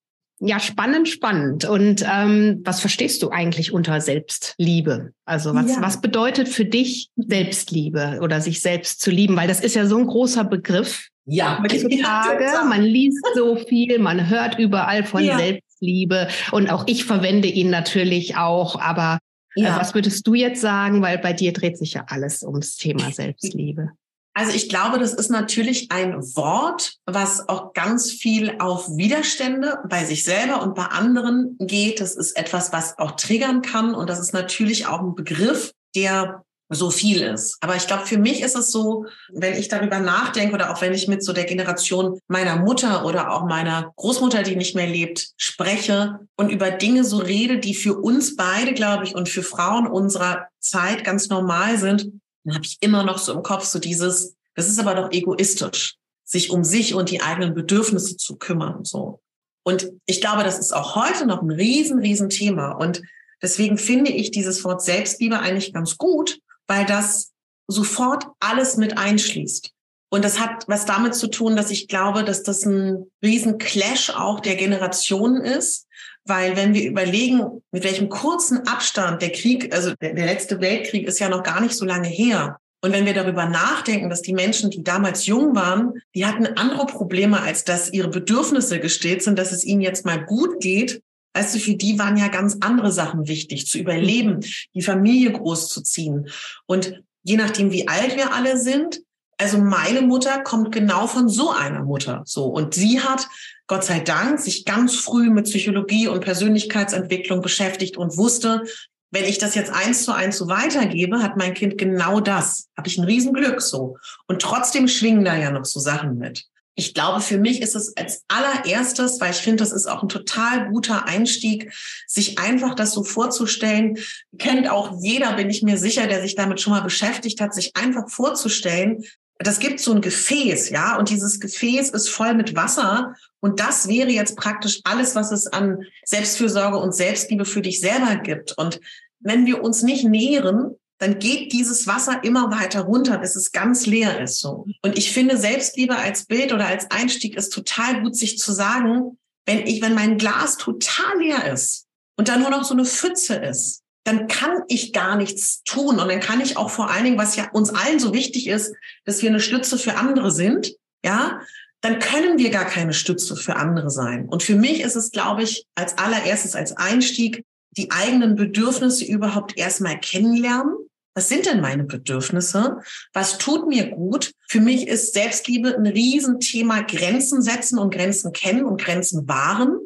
Ja, spannend, spannend. Und ähm, was verstehst du eigentlich unter Selbstliebe? Also was, ja. was bedeutet für dich Selbstliebe oder sich selbst zu lieben? Weil das ist ja so ein großer Begriff. Ja, heutzutage. man liest so viel, man hört überall von ja. Selbstliebe und auch ich verwende ihn natürlich auch. Aber ja. äh, was würdest du jetzt sagen? Weil bei dir dreht sich ja alles ums Thema Selbstliebe. Also ich glaube, das ist natürlich ein Wort, was auch ganz viel auf Widerstände bei sich selber und bei anderen geht. Das ist etwas, was auch triggern kann. Und das ist natürlich auch ein Begriff, der so viel ist. Aber ich glaube, für mich ist es so, wenn ich darüber nachdenke oder auch wenn ich mit so der Generation meiner Mutter oder auch meiner Großmutter, die nicht mehr lebt, spreche und über Dinge so rede, die für uns beide, glaube ich, und für Frauen unserer Zeit ganz normal sind, dann habe ich immer noch so im Kopf so dieses, das ist aber doch egoistisch, sich um sich und die eigenen Bedürfnisse zu kümmern, so. Und ich glaube, das ist auch heute noch ein riesen, riesen Thema. Und deswegen finde ich dieses Wort Selbstliebe eigentlich ganz gut, weil das sofort alles mit einschließt. Und das hat was damit zu tun, dass ich glaube, dass das ein riesen Clash auch der Generationen ist. Weil wenn wir überlegen, mit welchem kurzen Abstand der Krieg, also der, letzte Weltkrieg ist ja noch gar nicht so lange her. Und wenn wir darüber nachdenken, dass die Menschen, die damals jung waren, die hatten andere Probleme, als dass ihre Bedürfnisse gestillt sind, dass es ihnen jetzt mal gut geht. Du, für die waren ja ganz andere Sachen wichtig, zu überleben, die Familie großzuziehen. Und je nachdem, wie alt wir alle sind, also meine Mutter kommt genau von so einer Mutter, so. Und sie hat Gott sei Dank sich ganz früh mit Psychologie und Persönlichkeitsentwicklung beschäftigt und wusste, wenn ich das jetzt eins zu eins so weitergebe, hat mein Kind genau das. Habe ich ein Riesenglück so. Und trotzdem schwingen da ja noch so Sachen mit. Ich glaube, für mich ist es als allererstes, weil ich finde, das ist auch ein total guter Einstieg, sich einfach das so vorzustellen. Kennt auch jeder, bin ich mir sicher, der sich damit schon mal beschäftigt hat, sich einfach vorzustellen, das gibt so ein Gefäß, ja, und dieses Gefäß ist voll mit Wasser und das wäre jetzt praktisch alles, was es an Selbstfürsorge und Selbstliebe für dich selber gibt. Und wenn wir uns nicht nähren, dann geht dieses Wasser immer weiter runter, bis es ganz leer ist, so. Und ich finde Selbstliebe als Bild oder als Einstieg ist total gut, sich zu sagen, wenn ich, wenn mein Glas total leer ist und da nur noch so eine Pfütze ist, dann kann ich gar nichts tun. Und dann kann ich auch vor allen Dingen, was ja uns allen so wichtig ist, dass wir eine Stütze für andere sind, ja, dann können wir gar keine Stütze für andere sein. Und für mich ist es, glaube ich, als allererstes, als Einstieg, die eigenen Bedürfnisse überhaupt erstmal kennenlernen. Was sind denn meine Bedürfnisse? Was tut mir gut? Für mich ist Selbstliebe ein Riesenthema Grenzen setzen und Grenzen kennen und Grenzen wahren.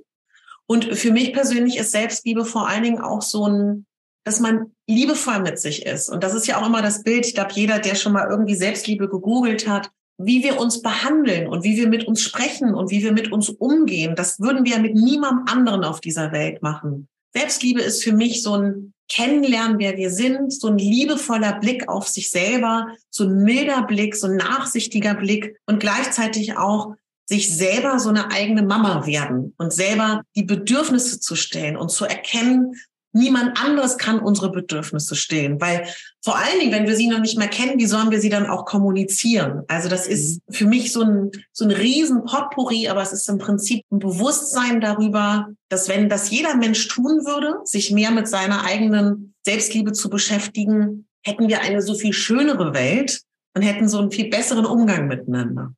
Und für mich persönlich ist Selbstliebe vor allen Dingen auch so ein dass man liebevoll mit sich ist. Und das ist ja auch immer das Bild. Ich glaube, jeder, der schon mal irgendwie Selbstliebe gegoogelt hat, wie wir uns behandeln und wie wir mit uns sprechen und wie wir mit uns umgehen, das würden wir mit niemandem anderen auf dieser Welt machen. Selbstliebe ist für mich so ein Kennenlernen, wer wir sind, so ein liebevoller Blick auf sich selber, so ein milder Blick, so ein nachsichtiger Blick und gleichzeitig auch sich selber so eine eigene Mama werden und selber die Bedürfnisse zu stellen und zu erkennen, Niemand anderes kann unsere Bedürfnisse stillen, weil vor allen Dingen, wenn wir sie noch nicht mehr kennen, wie sollen wir sie dann auch kommunizieren? Also das ist mhm. für mich so ein, so ein riesen Potpourri, aber es ist im Prinzip ein Bewusstsein darüber, dass wenn das jeder Mensch tun würde, sich mehr mit seiner eigenen Selbstliebe zu beschäftigen, hätten wir eine so viel schönere Welt und hätten so einen viel besseren Umgang miteinander.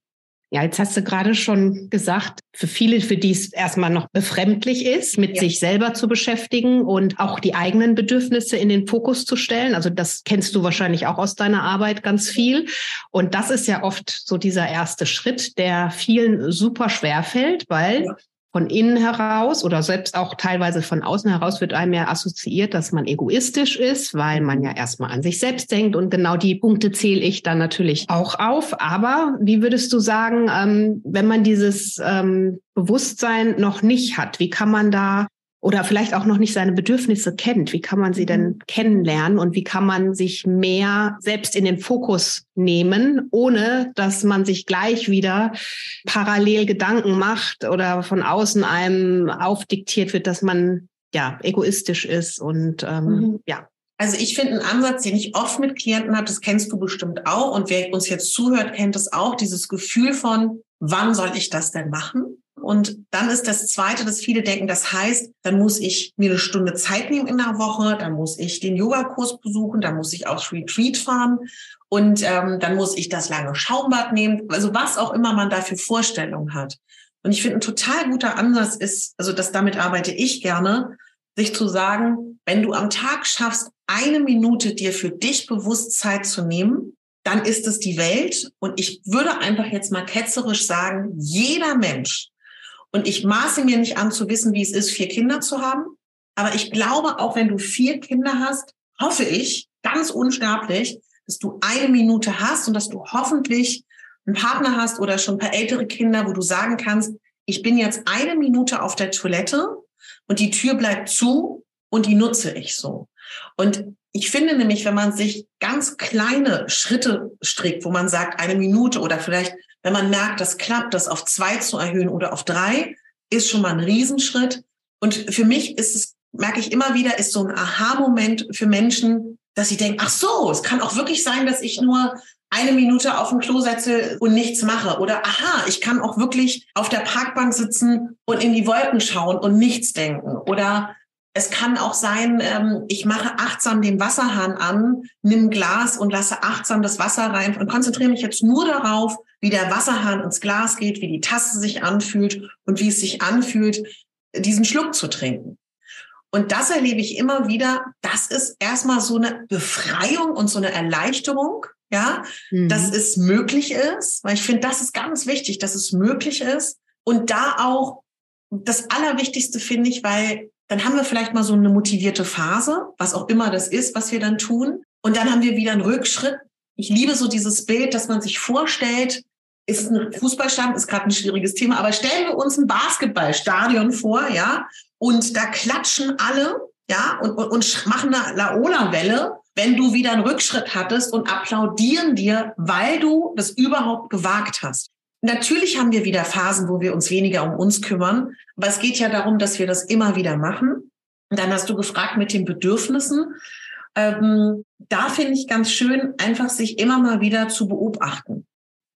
Ja, jetzt hast du gerade schon gesagt, für viele, für die es erstmal noch befremdlich ist, mit ja. sich selber zu beschäftigen und auch die eigenen Bedürfnisse in den Fokus zu stellen. Also das kennst du wahrscheinlich auch aus deiner Arbeit ganz viel. Und das ist ja oft so dieser erste Schritt, der vielen super schwer fällt, weil ja von innen heraus oder selbst auch teilweise von außen heraus wird einem ja assoziiert, dass man egoistisch ist, weil man ja erstmal an sich selbst denkt. Und genau die Punkte zähle ich dann natürlich auch auf. Aber wie würdest du sagen, ähm, wenn man dieses ähm, Bewusstsein noch nicht hat, wie kann man da oder vielleicht auch noch nicht seine Bedürfnisse kennt. Wie kann man sie denn mhm. kennenlernen und wie kann man sich mehr selbst in den Fokus nehmen, ohne dass man sich gleich wieder parallel Gedanken macht oder von außen einem aufdiktiert wird, dass man ja egoistisch ist und ähm, mhm. ja. Also ich finde einen Ansatz, den ich oft mit Klienten habe, das kennst du bestimmt auch und wer uns jetzt zuhört, kennt es auch, dieses Gefühl von, wann soll ich das denn machen? Und dann ist das Zweite, dass viele denken, das heißt, dann muss ich mir eine Stunde Zeit nehmen in der Woche, dann muss ich den Yogakurs besuchen, dann muss ich aufs Retreat fahren und ähm, dann muss ich das lange Schaumbad nehmen, also was auch immer man da für Vorstellungen hat. Und ich finde, ein total guter Ansatz ist, also das damit arbeite ich gerne, sich zu sagen, wenn du am Tag schaffst, eine Minute dir für dich bewusst Zeit zu nehmen, dann ist es die Welt. Und ich würde einfach jetzt mal ketzerisch sagen, jeder Mensch und ich maße mir nicht an zu wissen, wie es ist, vier Kinder zu haben. Aber ich glaube, auch wenn du vier Kinder hast, hoffe ich ganz unsterblich, dass du eine Minute hast und dass du hoffentlich einen Partner hast oder schon ein paar ältere Kinder, wo du sagen kannst, ich bin jetzt eine Minute auf der Toilette und die Tür bleibt zu und die nutze ich so. Und ich finde nämlich, wenn man sich ganz kleine Schritte strickt, wo man sagt, eine Minute oder vielleicht wenn man merkt, das klappt, das auf zwei zu erhöhen oder auf drei, ist schon mal ein Riesenschritt. Und für mich ist es, merke ich immer wieder, ist so ein Aha-Moment für Menschen, dass sie denken, ach so, es kann auch wirklich sein, dass ich nur eine Minute auf dem Klo setze und nichts mache. Oder aha, ich kann auch wirklich auf der Parkbank sitzen und in die Wolken schauen und nichts denken. Oder es kann auch sein, ähm, ich mache achtsam den Wasserhahn an, nimm Glas und lasse achtsam das Wasser rein und konzentriere mich jetzt nur darauf, wie der Wasserhahn ins Glas geht, wie die Tasse sich anfühlt und wie es sich anfühlt, diesen Schluck zu trinken. Und das erlebe ich immer wieder. Das ist erstmal so eine Befreiung und so eine Erleichterung, ja, mhm. dass es möglich ist, weil ich finde, das ist ganz wichtig, dass es möglich ist. Und da auch das Allerwichtigste finde ich, weil dann haben wir vielleicht mal so eine motivierte Phase, was auch immer das ist, was wir dann tun. Und dann haben wir wieder einen Rückschritt. Ich liebe so dieses Bild, dass man sich vorstellt, ist ein Fußballstand, ist gerade ein schwieriges Thema, aber stellen wir uns ein Basketballstadion vor, ja, und da klatschen alle, ja, und, und, und machen eine Laola-Welle, wenn du wieder einen Rückschritt hattest und applaudieren dir, weil du das überhaupt gewagt hast. Natürlich haben wir wieder Phasen, wo wir uns weniger um uns kümmern, aber es geht ja darum, dass wir das immer wieder machen. Und dann hast du gefragt mit den Bedürfnissen. Ähm, da finde ich ganz schön, einfach sich immer mal wieder zu beobachten.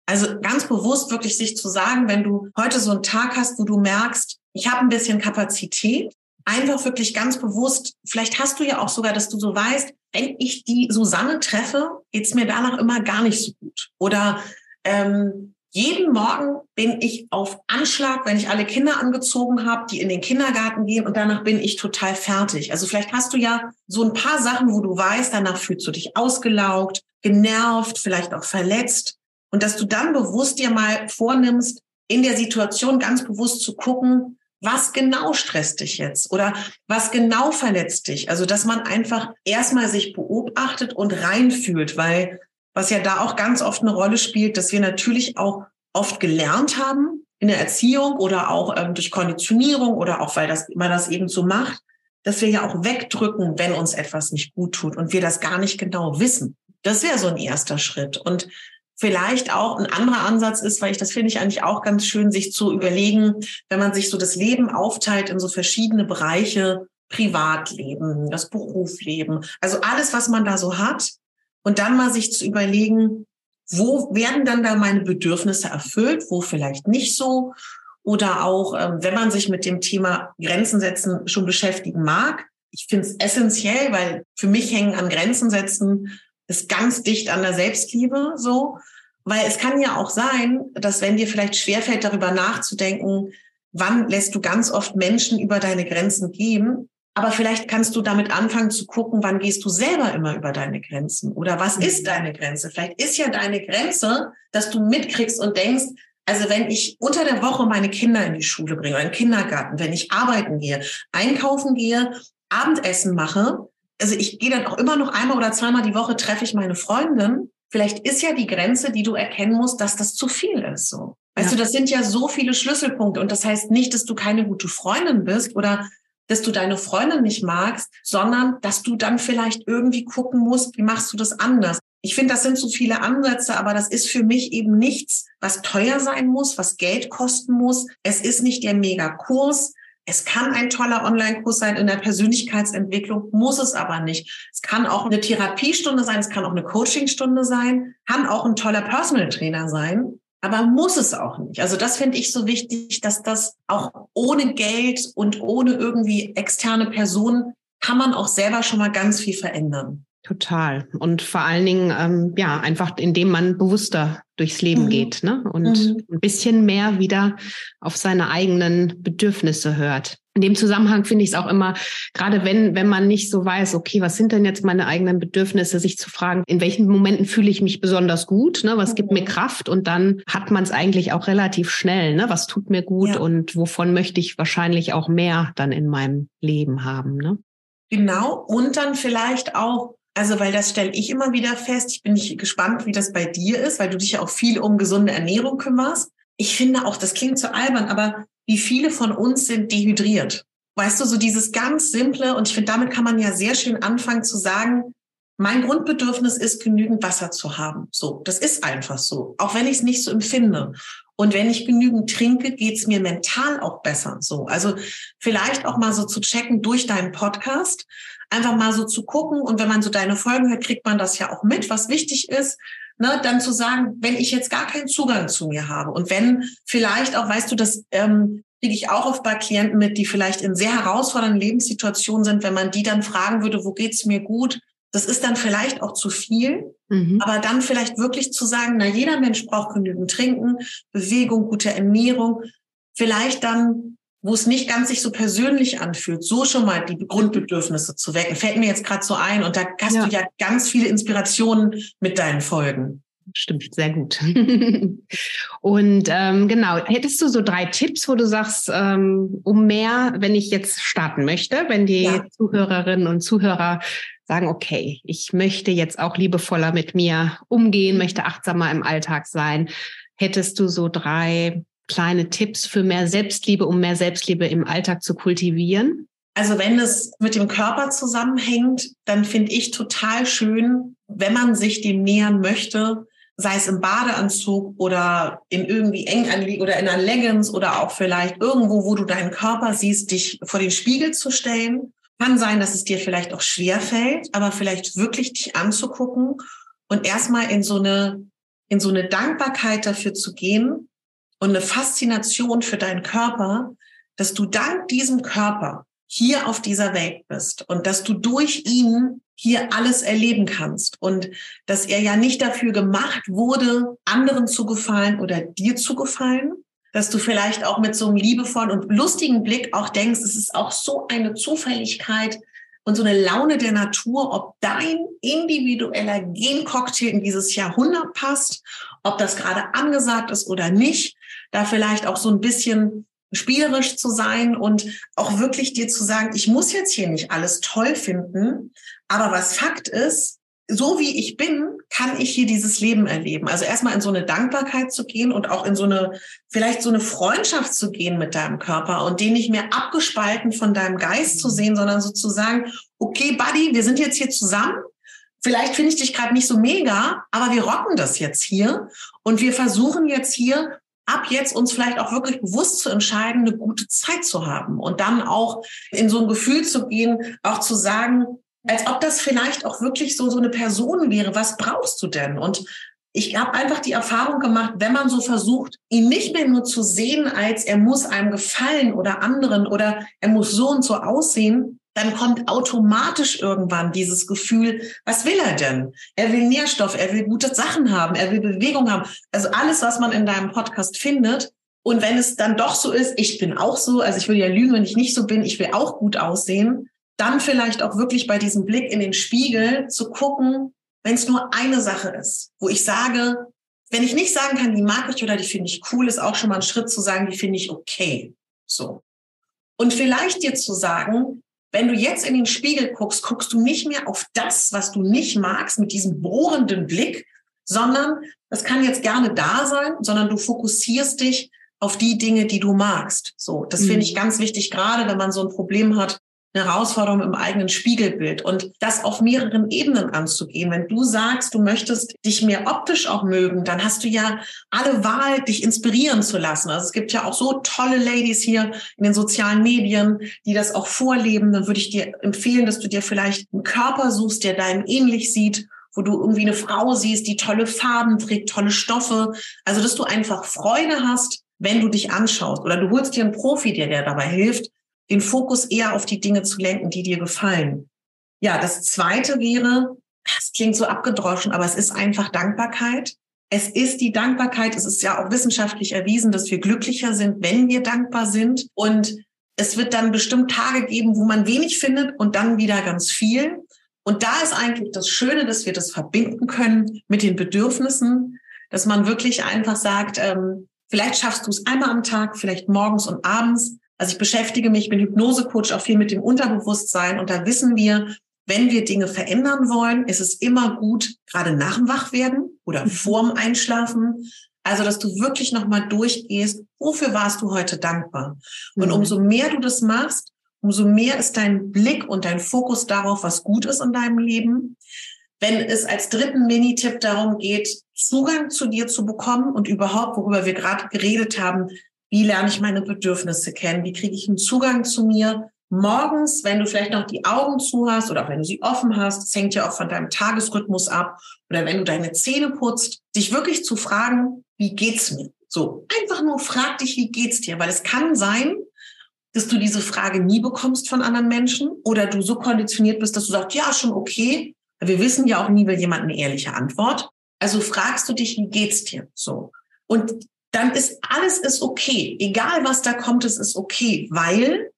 Also ganz bewusst wirklich sich zu sagen, wenn du heute so einen Tag hast, wo du merkst, ich habe ein bisschen Kapazität, einfach wirklich ganz bewusst, vielleicht hast du ja auch sogar, dass du so weißt, wenn ich die Susanne treffe, geht's mir danach immer gar nicht so gut. Oder ähm, jeden Morgen bin ich auf Anschlag, wenn ich alle Kinder angezogen habe, die in den Kindergarten gehen und danach bin ich total fertig. Also vielleicht hast du ja so ein paar Sachen, wo du weißt, danach fühlst du dich ausgelaugt, genervt, vielleicht auch verletzt und dass du dann bewusst dir mal vornimmst, in der Situation ganz bewusst zu gucken, was genau stresst dich jetzt oder was genau verletzt dich? Also, dass man einfach erstmal sich beobachtet und reinfühlt, weil was ja da auch ganz oft eine Rolle spielt, dass wir natürlich auch oft gelernt haben in der Erziehung oder auch ähm, durch Konditionierung oder auch weil das man das eben so macht, dass wir ja auch wegdrücken, wenn uns etwas nicht gut tut und wir das gar nicht genau wissen. Das wäre so ein erster Schritt. Und vielleicht auch ein anderer Ansatz ist, weil ich das finde ich eigentlich auch ganz schön, sich zu überlegen, wenn man sich so das Leben aufteilt in so verschiedene Bereiche, Privatleben, das Berufsleben, also alles, was man da so hat, und dann mal sich zu überlegen, wo werden dann da meine Bedürfnisse erfüllt, wo vielleicht nicht so. Oder auch, ähm, wenn man sich mit dem Thema Grenzen setzen schon beschäftigen mag. Ich finde es essentiell, weil für mich hängen an Grenzen setzen ist ganz dicht an der Selbstliebe so. Weil es kann ja auch sein, dass wenn dir vielleicht schwerfällt, darüber nachzudenken, wann lässt du ganz oft Menschen über deine Grenzen gehen, aber vielleicht kannst du damit anfangen zu gucken, wann gehst du selber immer über deine Grenzen oder was mhm. ist deine Grenze? Vielleicht ist ja deine Grenze, dass du mitkriegst und denkst, also wenn ich unter der Woche meine Kinder in die Schule bringe oder in den Kindergarten, wenn ich arbeiten gehe, einkaufen gehe, Abendessen mache, also ich gehe dann auch immer noch einmal oder zweimal die Woche treffe ich meine Freundin. Vielleicht ist ja die Grenze, die du erkennen musst, dass das zu viel ist. So. Weißt ja. du, das sind ja so viele Schlüsselpunkte und das heißt nicht, dass du keine gute Freundin bist oder dass du deine Freundin nicht magst, sondern dass du dann vielleicht irgendwie gucken musst, wie machst du das anders? Ich finde, das sind so viele Ansätze, aber das ist für mich eben nichts, was teuer sein muss, was Geld kosten muss. Es ist nicht der Megakurs. Es kann ein toller Online-Kurs sein in der Persönlichkeitsentwicklung, muss es aber nicht. Es kann auch eine Therapiestunde sein, es kann auch eine Coachingstunde sein, kann auch ein toller Personal Trainer sein, aber muss es auch nicht. Also das finde ich so wichtig, dass das auch ohne Geld und ohne irgendwie externe Personen kann man auch selber schon mal ganz viel verändern. Total. Und vor allen Dingen, ähm, ja, einfach indem man bewusster durchs Leben mhm. geht ne? und mhm. ein bisschen mehr wieder auf seine eigenen Bedürfnisse hört. In dem Zusammenhang finde ich es auch immer, gerade wenn, wenn man nicht so weiß, okay, was sind denn jetzt meine eigenen Bedürfnisse, sich zu fragen, in welchen Momenten fühle ich mich besonders gut, ne? was gibt mir mhm. Kraft und dann hat man es eigentlich auch relativ schnell, ne? was tut mir gut ja. und wovon möchte ich wahrscheinlich auch mehr dann in meinem Leben haben. Ne? Genau, und dann vielleicht auch also, weil das stelle ich immer wieder fest. Ich bin nicht gespannt, wie das bei dir ist, weil du dich ja auch viel um gesunde Ernährung kümmerst. Ich finde auch, das klingt zu albern, aber wie viele von uns sind dehydriert? Weißt du, so dieses ganz simple, und ich finde, damit kann man ja sehr schön anfangen zu sagen, mein Grundbedürfnis ist, genügend Wasser zu haben. So, das ist einfach so, auch wenn ich es nicht so empfinde. Und wenn ich genügend trinke, geht es mir mental auch besser. So, also vielleicht auch mal so zu checken durch deinen Podcast, einfach mal so zu gucken. Und wenn man so deine Folgen hört, kriegt man das ja auch mit, was wichtig ist. Ne, dann zu sagen, wenn ich jetzt gar keinen Zugang zu mir habe und wenn vielleicht auch, weißt du, das ähm, kriege ich auch oft bei Klienten mit, die vielleicht in sehr herausfordernden Lebenssituationen sind, wenn man die dann fragen würde, wo geht's mir gut? Das ist dann vielleicht auch zu viel, mhm. aber dann vielleicht wirklich zu sagen, na, jeder Mensch braucht genügend Trinken, Bewegung, gute Ernährung, vielleicht dann wo es nicht ganz sich so persönlich anfühlt, so schon mal die Grundbedürfnisse zu wecken, fällt mir jetzt gerade so ein. Und da hast ja. du ja ganz viele Inspirationen mit deinen Folgen. Stimmt, sehr gut. und ähm, genau, hättest du so drei Tipps, wo du sagst, ähm, um mehr, wenn ich jetzt starten möchte, wenn die ja. Zuhörerinnen und Zuhörer sagen, okay, ich möchte jetzt auch liebevoller mit mir umgehen, möchte achtsamer im Alltag sein, hättest du so drei kleine Tipps für mehr Selbstliebe, um mehr Selbstliebe im Alltag zu kultivieren? Also wenn es mit dem Körper zusammenhängt, dann finde ich total schön, wenn man sich dem nähern möchte, sei es im Badeanzug oder in irgendwie eng anliegen oder in einer Leggings oder auch vielleicht irgendwo, wo du deinen Körper siehst, dich vor den Spiegel zu stellen. Kann sein, dass es dir vielleicht auch schwer fällt, aber vielleicht wirklich dich anzugucken und erstmal in so eine, in so eine Dankbarkeit dafür zu gehen, und eine Faszination für deinen Körper, dass du dank diesem Körper hier auf dieser Welt bist und dass du durch ihn hier alles erleben kannst und dass er ja nicht dafür gemacht wurde, anderen zu gefallen oder dir zu gefallen, dass du vielleicht auch mit so einem liebevollen und lustigen Blick auch denkst, es ist auch so eine Zufälligkeit und so eine Laune der Natur, ob dein individueller Gencocktail in dieses Jahrhundert passt, ob das gerade angesagt ist oder nicht da vielleicht auch so ein bisschen spielerisch zu sein und auch wirklich dir zu sagen, ich muss jetzt hier nicht alles toll finden, aber was Fakt ist, so wie ich bin, kann ich hier dieses Leben erleben. Also erstmal in so eine Dankbarkeit zu gehen und auch in so eine, vielleicht so eine Freundschaft zu gehen mit deinem Körper und den nicht mehr abgespalten von deinem Geist zu sehen, sondern sozusagen, okay, Buddy, wir sind jetzt hier zusammen. Vielleicht finde ich dich gerade nicht so mega, aber wir rocken das jetzt hier und wir versuchen jetzt hier ab jetzt uns vielleicht auch wirklich bewusst zu entscheiden, eine gute Zeit zu haben und dann auch in so ein Gefühl zu gehen, auch zu sagen, als ob das vielleicht auch wirklich so, so eine Person wäre. Was brauchst du denn? Und ich habe einfach die Erfahrung gemacht, wenn man so versucht, ihn nicht mehr nur zu sehen, als er muss einem gefallen oder anderen oder er muss so und so aussehen, dann kommt automatisch irgendwann dieses Gefühl, was will er denn? Er will Nährstoff, er will gute Sachen haben, er will Bewegung haben. Also alles, was man in deinem Podcast findet. Und wenn es dann doch so ist, ich bin auch so, also ich will ja lügen, wenn ich nicht so bin, ich will auch gut aussehen, dann vielleicht auch wirklich bei diesem Blick in den Spiegel zu gucken, wenn es nur eine Sache ist, wo ich sage, wenn ich nicht sagen kann, die mag ich oder die finde ich cool, ist auch schon mal ein Schritt zu sagen, die finde ich okay. So. Und vielleicht dir zu sagen, wenn du jetzt in den Spiegel guckst, guckst du nicht mehr auf das, was du nicht magst, mit diesem bohrenden Blick, sondern das kann jetzt gerne da sein, sondern du fokussierst dich auf die Dinge, die du magst. So, das mhm. finde ich ganz wichtig, gerade wenn man so ein Problem hat, eine Herausforderung im eigenen Spiegelbild und das auf mehreren Ebenen anzugehen. Wenn du sagst, du möchtest dich mehr optisch auch mögen, dann hast du ja alle Wahl, dich inspirieren zu lassen. Also es gibt ja auch so tolle Ladies hier in den sozialen Medien, die das auch vorleben. Dann würde ich dir empfehlen, dass du dir vielleicht einen Körper suchst, der deinem ähnlich sieht wo du irgendwie eine Frau siehst, die tolle Farben trägt, tolle Stoffe. Also, dass du einfach Freude hast, wenn du dich anschaust. Oder du holst dir einen Profi, der dir dabei hilft, den Fokus eher auf die Dinge zu lenken, die dir gefallen. Ja, das zweite wäre, es klingt so abgedroschen, aber es ist einfach Dankbarkeit. Es ist die Dankbarkeit. Es ist ja auch wissenschaftlich erwiesen, dass wir glücklicher sind, wenn wir dankbar sind. Und es wird dann bestimmt Tage geben, wo man wenig findet und dann wieder ganz viel. Und da ist eigentlich das Schöne, dass wir das verbinden können mit den Bedürfnissen, dass man wirklich einfach sagt, ähm, vielleicht schaffst du es einmal am Tag, vielleicht morgens und abends, also ich beschäftige mich, ich bin Hypnosecoach auch viel mit dem Unterbewusstsein und da wissen wir, wenn wir Dinge verändern wollen, ist es immer gut, gerade nach dem Wachwerden oder mhm. vorm Einschlafen, also dass du wirklich nochmal durchgehst, wofür warst du heute dankbar? Und mhm. umso mehr du das machst, umso mehr ist dein Blick und dein Fokus darauf, was gut ist in deinem Leben. Wenn es als dritten Minitipp darum geht, Zugang zu dir zu bekommen und überhaupt, worüber wir gerade geredet haben, wie lerne ich meine Bedürfnisse kennen? Wie kriege ich einen Zugang zu mir? Morgens, wenn du vielleicht noch die Augen zu hast oder auch wenn du sie offen hast, das hängt ja auch von deinem Tagesrhythmus ab, oder wenn du deine Zähne putzt, dich wirklich zu fragen, wie geht's mir? So, einfach nur frag dich, wie geht's dir? Weil es kann sein, dass du diese Frage nie bekommst von anderen Menschen oder du so konditioniert bist, dass du sagst, ja, schon okay. Wir wissen ja auch nie, will jemand eine ehrliche Antwort. Also fragst du dich, wie geht's dir? So. Und dann ist alles ist okay. Egal was da kommt, es ist okay, weil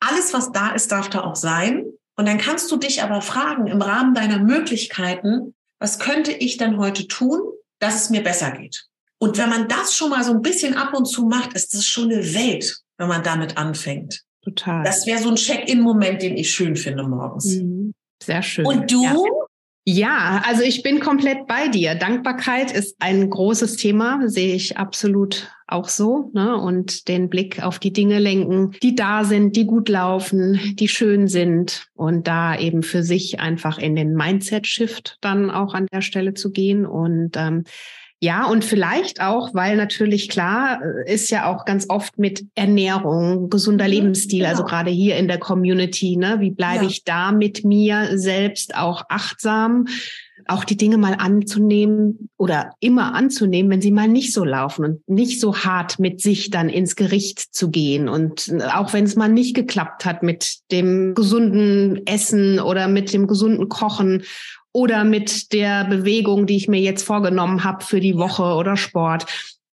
alles, was da ist, darf da auch sein. Und dann kannst du dich aber fragen im Rahmen deiner Möglichkeiten, was könnte ich denn heute tun, dass es mir besser geht? Und wenn man das schon mal so ein bisschen ab und zu macht, ist das schon eine Welt, wenn man damit anfängt. Total. Das wäre so ein Check-in-Moment, den ich schön finde morgens. Mhm. Sehr schön. Und du? Ja. Ja, also ich bin komplett bei dir. Dankbarkeit ist ein großes Thema, sehe ich absolut auch so. Ne? Und den Blick auf die Dinge lenken, die da sind, die gut laufen, die schön sind. Und da eben für sich einfach in den Mindset-Shift dann auch an der Stelle zu gehen. Und ähm, ja, und vielleicht auch, weil natürlich klar äh, ist ja auch ganz oft mit Ernährung, gesunder mhm, Lebensstil, also genau. also gerade hier in der Community, ne? Wie bleibe ja. ich da mit mir selbst auch achtsam? Auch die Dinge mal anzunehmen oder immer anzunehmen, wenn sie mal nicht so laufen und nicht so hart mit sich dann ins Gericht zu gehen. Und äh, auch wenn es mal nicht geklappt hat mit dem gesunden Essen oder mit dem gesunden Kochen oder mit der Bewegung, die ich mir jetzt vorgenommen habe für die Woche oder Sport.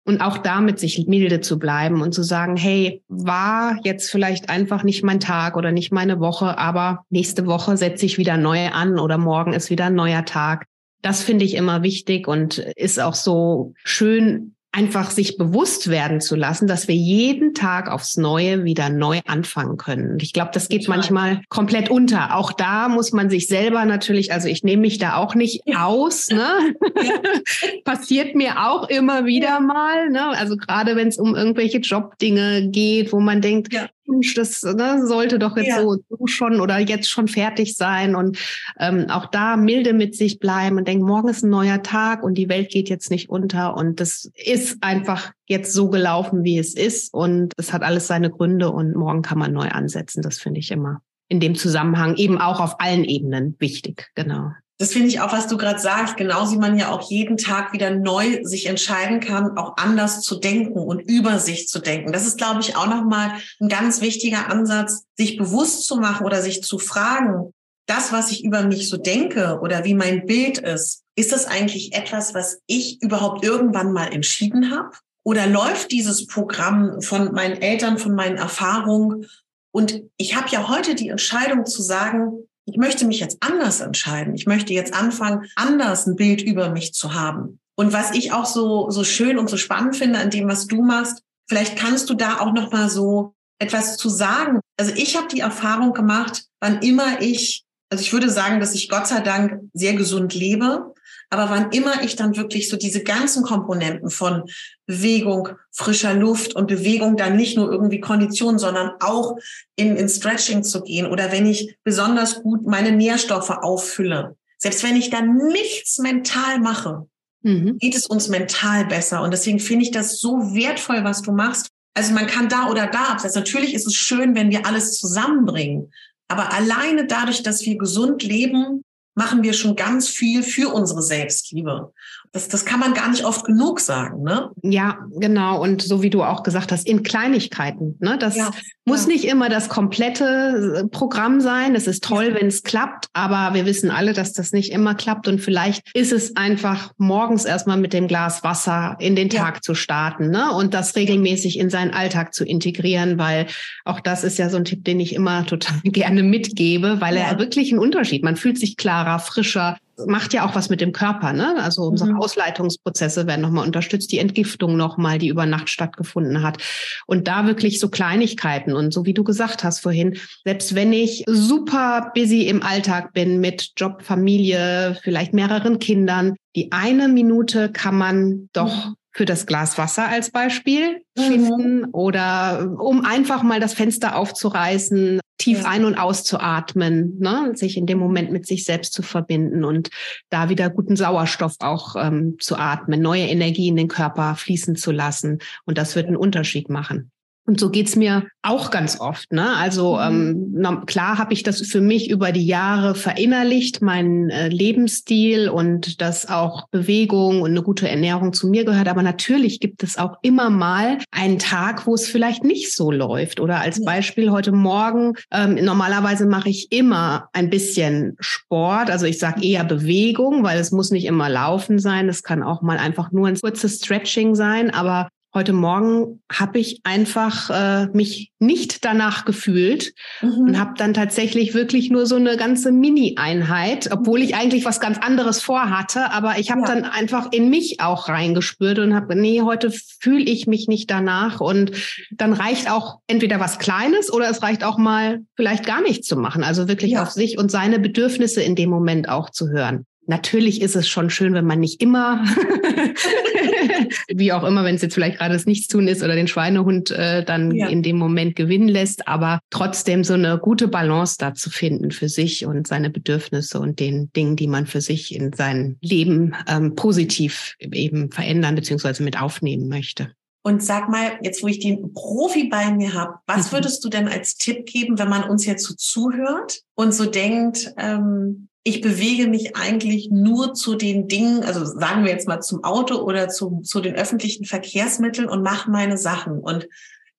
Und auch damit sich milde zu bleiben und zu sagen, hey, war jetzt vielleicht einfach nicht mein Tag oder nicht meine Woche, aber nächste Woche setze ich wieder neu an oder morgen ist wieder ein neuer Tag. Das finde ich immer wichtig und ist auch so schön einfach sich bewusst werden zu lassen, dass wir jeden Tag aufs Neue wieder neu anfangen können. Und ich glaube, das geht manchmal komplett unter. Auch da muss man sich selber natürlich, also ich nehme mich da auch nicht aus, ne? Passiert mir auch immer wieder mal, ne? Also gerade wenn es um irgendwelche Jobdinge geht, wo man denkt, ja. Mensch, das ne, sollte doch jetzt ja. so, so, schon oder jetzt schon fertig sein und ähm, auch da milde mit sich bleiben und denken, morgen ist ein neuer Tag und die Welt geht jetzt nicht unter und das ist einfach jetzt so gelaufen, wie es ist und es hat alles seine Gründe und morgen kann man neu ansetzen. Das finde ich immer in dem Zusammenhang eben auch auf allen Ebenen wichtig. Genau. Das finde ich auch, was du gerade sagst, genauso wie man ja auch jeden Tag wieder neu sich entscheiden kann, auch anders zu denken und über sich zu denken. Das ist, glaube ich, auch nochmal ein ganz wichtiger Ansatz, sich bewusst zu machen oder sich zu fragen, das, was ich über mich so denke oder wie mein Bild ist, ist das eigentlich etwas, was ich überhaupt irgendwann mal entschieden habe? Oder läuft dieses Programm von meinen Eltern, von meinen Erfahrungen? Und ich habe ja heute die Entscheidung zu sagen, ich möchte mich jetzt anders entscheiden. Ich möchte jetzt anfangen, anders ein Bild über mich zu haben. Und was ich auch so, so schön und so spannend finde an dem, was du machst, vielleicht kannst du da auch noch mal so etwas zu sagen. Also ich habe die Erfahrung gemacht, wann immer ich, also ich würde sagen, dass ich Gott sei Dank sehr gesund lebe, Aber wann immer ich dann wirklich so diese ganzen Komponenten von Bewegung, frischer Luft und Bewegung dann nicht nur irgendwie Kondition, sondern auch in, in Stretching zu gehen oder wenn ich besonders gut meine Nährstoffe auffülle, selbst wenn ich dann nichts mental mache, mhm. geht es uns mental besser. Und deswegen finde ich das so wertvoll, was du machst. Also man kann da oder da absetzen. Natürlich ist es schön, wenn wir alles zusammenbringen. Aber alleine dadurch, dass wir gesund leben, machen wir schon ganz viel für unsere Selbstliebe. Das, das kann man gar nicht oft genug sagen, ne? Ja, genau. Und so wie du auch gesagt hast, in Kleinigkeiten. Ne? Das ja, muss ja. nicht immer das komplette äh, Programm sein. Es ist toll, ja. wenn es klappt, aber wir wissen alle, dass das nicht immer klappt. Und vielleicht ist es einfach morgens erstmal mit dem Glas Wasser in den Tag zu starten ne? und das regelmäßig in seinen Alltag zu integrieren, weil auch das ist ja so ein Tipp, den ich immer total gerne mitgebe, weil er wirklich einen Unterschied. Man fühlt sich klarer, frischer, macht ja auch was mit dem Körper, ne? Also unsere mhm. Ausleitungsprozesse werden nochmal unterstützt, die Entgiftung nochmal, die über Nacht stattgefunden hat. Und da wirklich so Kleinigkeiten. Und so wie du gesagt hast vorhin, selbst wenn ich super busy im Alltag bin mit Job, Familie, vielleicht mehreren Kindern, die eine Minute kann man doch mhm für das Glas Wasser als Beispiel mhm. finden oder um einfach mal das Fenster aufzureißen, tief ein- und auszuatmen, ne? sich in dem Moment mit sich selbst zu verbinden und da wieder guten Sauerstoff auch ähm, zu atmen, neue Energie in den Körper fließen zu lassen. Und das wird einen Unterschied machen. Und so geht's mir auch ganz oft. Ne? Also mhm. ähm, klar habe ich das für mich über die Jahre verinnerlicht, meinen äh, Lebensstil und dass auch Bewegung und eine gute Ernährung zu mir gehört. Aber natürlich gibt es auch immer mal einen Tag, wo es vielleicht nicht so läuft. Oder als Beispiel heute Morgen, ähm, normalerweise mache ich immer ein bisschen Sport. Also ich sage eher Bewegung, weil es muss nicht immer Laufen sein. Es kann auch mal einfach nur ein kurzes Stretching sein. Aber Heute Morgen habe ich einfach äh, mich nicht danach gefühlt mhm. und habe dann tatsächlich wirklich nur so eine ganze Mini-Einheit, obwohl ich eigentlich was ganz anderes vorhatte. Aber ich habe ja. dann einfach in mich auch reingespürt und habe, nee, heute fühle ich mich nicht danach. Und dann reicht auch entweder was Kleines oder es reicht auch mal vielleicht gar nichts zu machen. Also wirklich ja. auf sich und seine Bedürfnisse in dem Moment auch zu hören. Natürlich ist es schon schön, wenn man nicht immer, wie auch immer, wenn es jetzt vielleicht gerade das Nichtstun ist oder den Schweinehund äh, dann ja. in dem Moment gewinnen lässt, aber trotzdem so eine gute Balance da zu finden für sich und seine Bedürfnisse und den Dingen, die man für sich in sein Leben ähm, positiv eben verändern bzw. mit aufnehmen möchte. Und sag mal, jetzt wo ich den Profi bei mir habe, was mhm. würdest du denn als Tipp geben, wenn man uns jetzt so zuhört und so denkt, ähm, ich bewege mich eigentlich nur zu den Dingen, also sagen wir jetzt mal zum Auto oder zu, zu den öffentlichen Verkehrsmitteln und mache meine Sachen. Und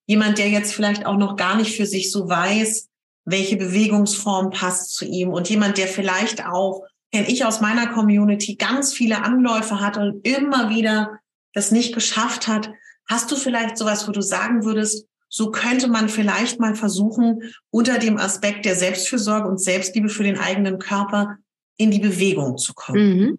jemand, der jetzt vielleicht auch noch gar nicht für sich so weiß, welche Bewegungsform passt zu ihm und jemand, der vielleicht auch, kenne ich aus meiner Community, ganz viele Anläufe hat und immer wieder das nicht geschafft hat. Hast du vielleicht sowas, wo du sagen würdest, so könnte man vielleicht mal versuchen, unter dem Aspekt der Selbstfürsorge und Selbstliebe für den eigenen Körper in die Bewegung zu kommen. Mhm.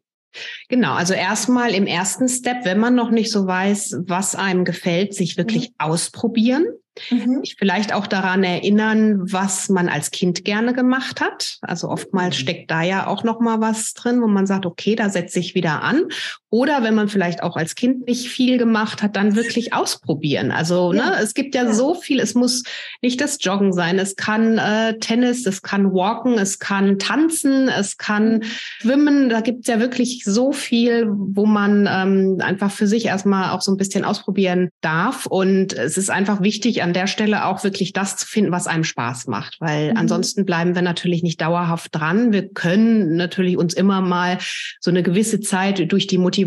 Genau, also erstmal im ersten Step, wenn man noch nicht so weiß, was einem gefällt, sich wirklich mhm. ausprobieren. Mhm. Ich vielleicht auch daran erinnern, was man als Kind gerne gemacht hat. Also oftmals mhm. steckt da ja auch noch mal was drin, wo man sagt, okay, da setze ich wieder an. Oder wenn man vielleicht auch als Kind nicht viel gemacht hat, dann wirklich ausprobieren. Also ja. ne, es gibt ja, ja, so viel. Es muss nicht das Joggen sein. Es kann äh, Tennis, es kann Walken, es kann Tanzen, es kann mhm. Schwimmen. Da gibt's ja wirklich so viel, wo man ähm, einfach für sich erstmal auch so ein bisschen ausprobieren darf. Und es ist einfach wichtig, an der Stelle auch wirklich das zu finden, was einem Spaß macht, weil mhm. ansonsten bleiben wir natürlich nicht dauerhaft dran. Wir können natürlich uns immer mal so eine gewisse Zeit durch die Motivation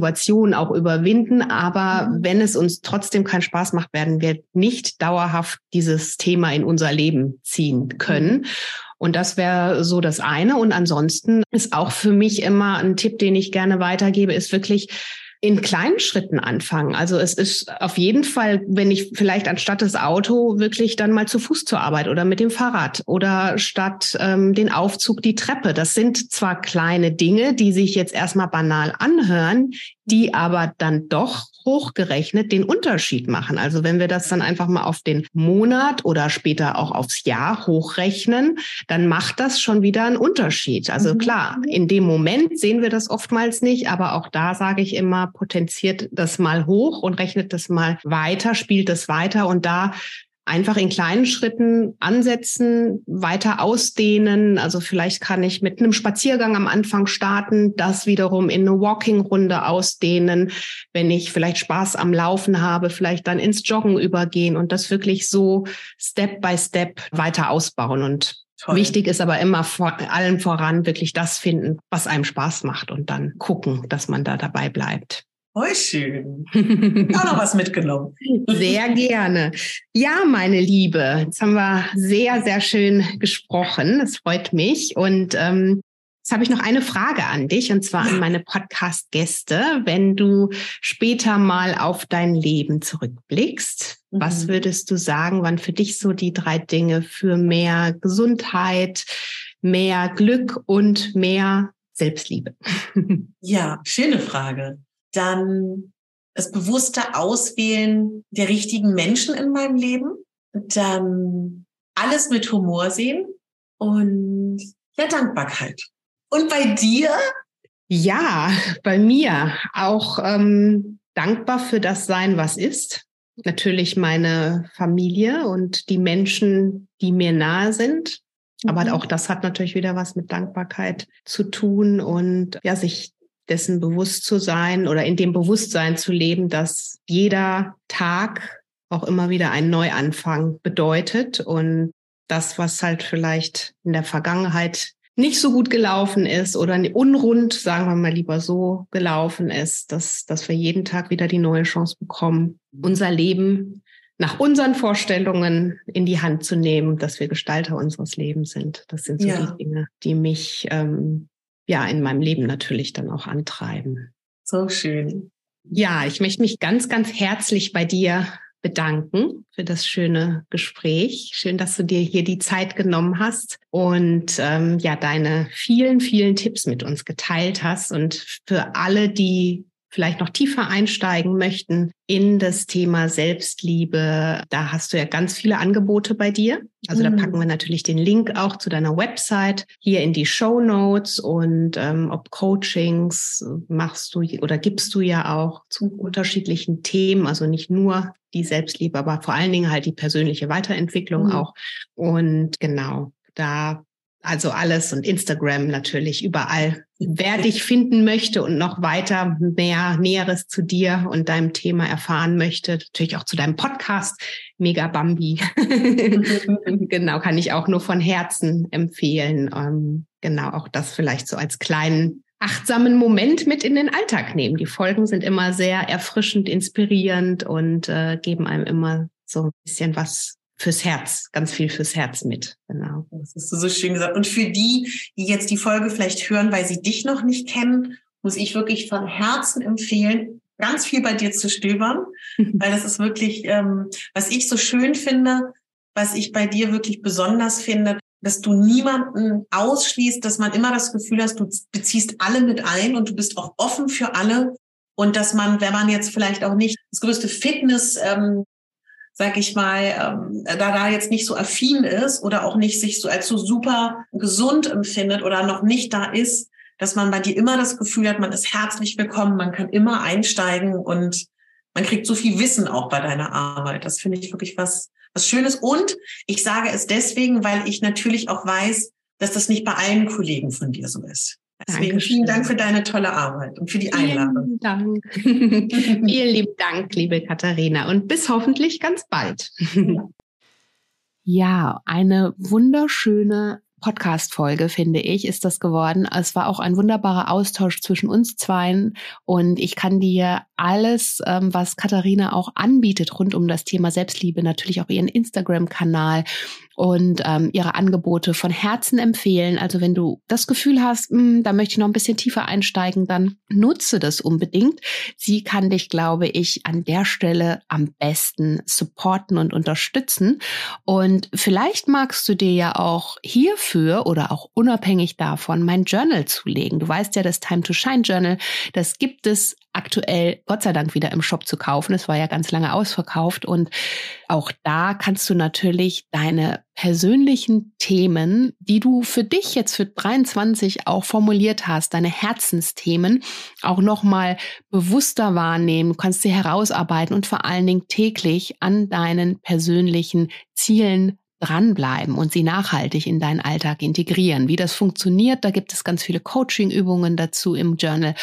auch überwinden, aber mhm. wenn es uns trotzdem keinen Spaß macht, werden wir nicht dauerhaft dieses Thema in unser Leben ziehen können. Mhm. Und das wäre so das eine. Und ansonsten ist auch für mich immer ein Tipp, den ich gerne weitergebe, ist wirklich in kleinen Schritten anfangen. Also es ist auf jeden Fall, wenn ich vielleicht anstatt das Auto wirklich dann mal zu Fuß zur Arbeit oder mit dem Fahrrad oder statt ähm, den Aufzug die Treppe. Das sind zwar kleine Dinge, die sich jetzt erstmal banal anhören, die aber dann doch hochgerechnet den Unterschied machen. Also wenn wir das dann einfach mal auf den Monat oder später auch aufs Jahr hochrechnen, dann macht das schon wieder einen Unterschied. Also mhm. klar, in dem Moment sehen wir das oftmals nicht, aber auch da sage ich immer, potenziert das mal hoch und rechnet das mal weiter, spielt das weiter und da einfach in kleinen Schritten ansetzen, weiter ausdehnen. Also vielleicht kann ich mit einem Spaziergang am Anfang starten, das wiederum in eine Walking-Runde ausdehnen. Wenn ich vielleicht Spaß am Laufen habe, vielleicht dann ins Joggen übergehen und das wirklich so Step by Step weiter ausbauen. Und Toll. Wichtig ist aber immer vor allem voran wirklich das finden, was einem Spaß macht und dann gucken, dass man da dabei bleibt. Oh, schön. Auch noch was mitgenommen. Sehr gerne. Ja, meine Liebe, jetzt haben wir sehr, sehr schön gesprochen. Das freut mich. Und ähm, Jetzt habe ich noch eine Frage an dich und zwar an meine Podcast-Gäste. Wenn du später mal auf dein Leben zurückblickst, mhm. was würdest du sagen, wann für dich so die drei Dinge für mehr Gesundheit, mehr Glück und mehr Selbstliebe? Ja, schöne Frage dann das bewusste Auswählen der richtigen Menschen in meinem Leben, dann alles mit Humor sehen und der Dankbarkeit. Und bei dir? Ja, bei mir auch ähm, dankbar für das Sein, was ist. Natürlich meine Familie und die Menschen, die mir nahe sind. Aber mhm. auch das hat natürlich wieder was mit Dankbarkeit zu tun und ja, sich dessen bewusst zu sein oder in dem Bewusstsein zu leben, dass jeder Tag auch immer wieder ein Neuanfang bedeutet und das, was halt vielleicht in der Vergangenheit nicht so gut gelaufen ist oder unrund, sagen wir mal lieber so, gelaufen ist, dass, dass wir jeden Tag wieder die neue Chance bekommen, unser Leben nach unseren Vorstellungen in die Hand zu nehmen, dass wir Gestalter unseres Lebens sind. Das sind so ja. die Dinge, die mich ähm, ja in meinem Leben natürlich dann auch antreiben. So schön. Ja, ich möchte mich ganz, ganz herzlich bei dir bedanken für das schöne Gespräch. Schön, dass du dir hier die Zeit genommen hast und ähm, ja deine vielen, vielen Tipps mit uns geteilt hast. Und für alle, die vielleicht noch tiefer einsteigen möchten in das Thema Selbstliebe, da hast du ja ganz viele Angebote bei dir. Also mhm. da packen wir natürlich den Link auch zu deiner Website hier in die Show Notes und ähm, ob Coachings machst du oder gibst du ja auch zu unterschiedlichen Themen, also nicht nur die Selbstliebe, aber vor allen Dingen halt die persönliche Weiterentwicklung mhm. auch. Und genau, da also alles und Instagram natürlich überall. Wer dich finden möchte und noch weiter mehr Näheres zu dir und deinem Thema erfahren möchte, natürlich auch zu deinem Podcast Mega Bambi. genau, kann ich auch nur von Herzen empfehlen. Ähm, genau, auch das vielleicht so als kleinen achtsamen Moment mit in den Alltag nehmen. Die Folgen sind immer sehr erfrischend, inspirierend und äh, geben einem immer so ein bisschen was fürs Herz, ganz viel fürs Herz mit. Genau. Das hast du so schön gesagt. Und für die, die jetzt die Folge vielleicht hören, weil sie dich noch nicht kennen, muss ich wirklich von Herzen empfehlen, ganz viel bei dir zu stöbern, weil das ist wirklich, ähm, was ich so schön finde, was ich bei dir wirklich besonders finde, dass du niemanden ausschließt, dass man immer das Gefühl hast, du beziehst alle mit ein und du bist auch offen für alle. Und dass man, wenn man jetzt vielleicht auch nicht das größte Fitness ähm, sag ich mal, ähm, da da jetzt nicht so affin ist oder auch nicht sich so als so super gesund empfindet oder noch nicht da ist, dass man bei dir immer das Gefühl hat, man ist herzlich willkommen, man kann immer einsteigen und man kriegt so viel Wissen auch bei deiner Arbeit. Das finde ich wirklich was, was Schönes. Und ich sage es deswegen, weil ich natürlich auch weiß, dass das nicht bei allen Kollegen von dir so ist. Deswegen Dankeschön. vielen Dank für deine tolle Arbeit und für die Einladung. Vielen Dank. vielen lieben Dank, liebe Katharina, und bis hoffentlich ganz bald. Ja, eine wunderschöne Podcast-Folge, finde ich, ist das geworden. Es war auch ein wunderbarer Austausch zwischen uns zweien und ich kann dir alles, ähm, was Katharina auch anbietet rund um das Thema Selbstliebe, natürlich auch ihren Instagram-Kanal und ähm, ihre Angebote von Herzen empfehlen. Also wenn du das Gefühl hast, mh, hm, da möchte ich noch ein bisschen tiefer einsteigen, dann nutze das unbedingt. Sie kann dich, glaube ich, an der Stelle am besten supporten und unterstützen. Und vielleicht magst du dir ja auch hierfür oder auch unabhängig davon mein Journal zulegen. Du weißt ja, das Time to Shine Journal, das gibt es aktuell Gott sei Dank wieder im Shop zu kaufen. Es war ja ganz lange ausverkauft und auch da kannst du natürlich deine persönlichen Themen, die du für dich jetzt für 23 auch formuliert hast, deine Herzensthemen auch nochmal bewusster wahrnehmen, kannst sie herausarbeiten und vor allen Dingen täglich an deinen persönlichen Zielen dranbleiben und sie nachhaltig in deinen Alltag integrieren. Wie das funktioniert, da gibt es ganz viele Coaching-Übungen dazu im Journal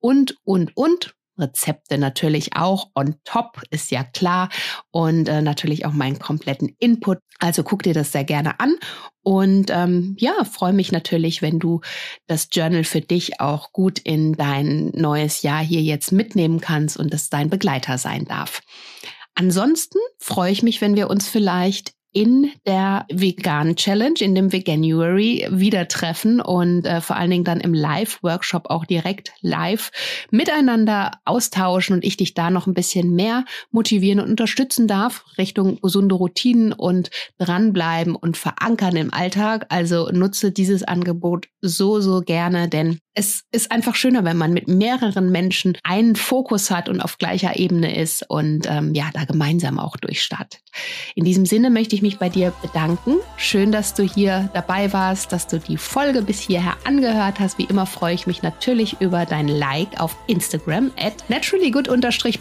und, und, und. Rezepte natürlich auch on top, ist ja klar. Und äh, natürlich auch meinen kompletten Input. Also guck dir das sehr gerne an. Und ähm, ja, freue mich natürlich, wenn du das Journal für dich auch gut in dein neues Jahr hier jetzt mitnehmen kannst und es dein Begleiter sein darf. Ansonsten freue ich mich, wenn wir uns vielleicht in der Vegan Challenge, in dem Veganuary wieder treffen und äh, vor allen Dingen dann im Live-Workshop auch direkt live miteinander austauschen und ich dich da noch ein bisschen mehr motivieren und unterstützen darf Richtung gesunde Routinen und dranbleiben und verankern im Alltag. Also nutze dieses Angebot so, so gerne, denn es ist einfach schöner, wenn man mit mehreren Menschen einen Fokus hat und auf gleicher Ebene ist und ähm, ja, da gemeinsam auch durchstartet. In diesem Sinne möchte ich mich bei dir bedanken. Schön, dass du hier dabei warst, dass du die Folge bis hierher angehört hast. Wie immer freue ich mich natürlich über dein Like auf Instagram at naturallygood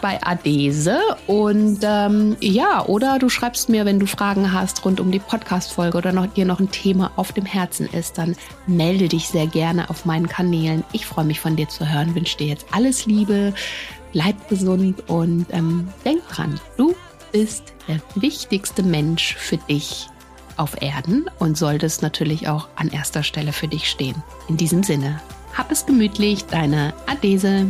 bei Adese. Und ähm, ja, oder du schreibst mir, wenn du Fragen hast rund um die Podcast-Folge oder noch, dir noch ein Thema auf dem Herzen ist, dann melde dich sehr gerne auf meinen Kanälen Kanälen. Ich freue mich von dir zu hören, wünsche dir jetzt alles Liebe, bleib gesund und ähm, denk dran, du bist der wichtigste Mensch für dich auf Erden und solltest natürlich auch an erster Stelle für dich stehen. In diesem Sinne, hab es gemütlich, deine Adese.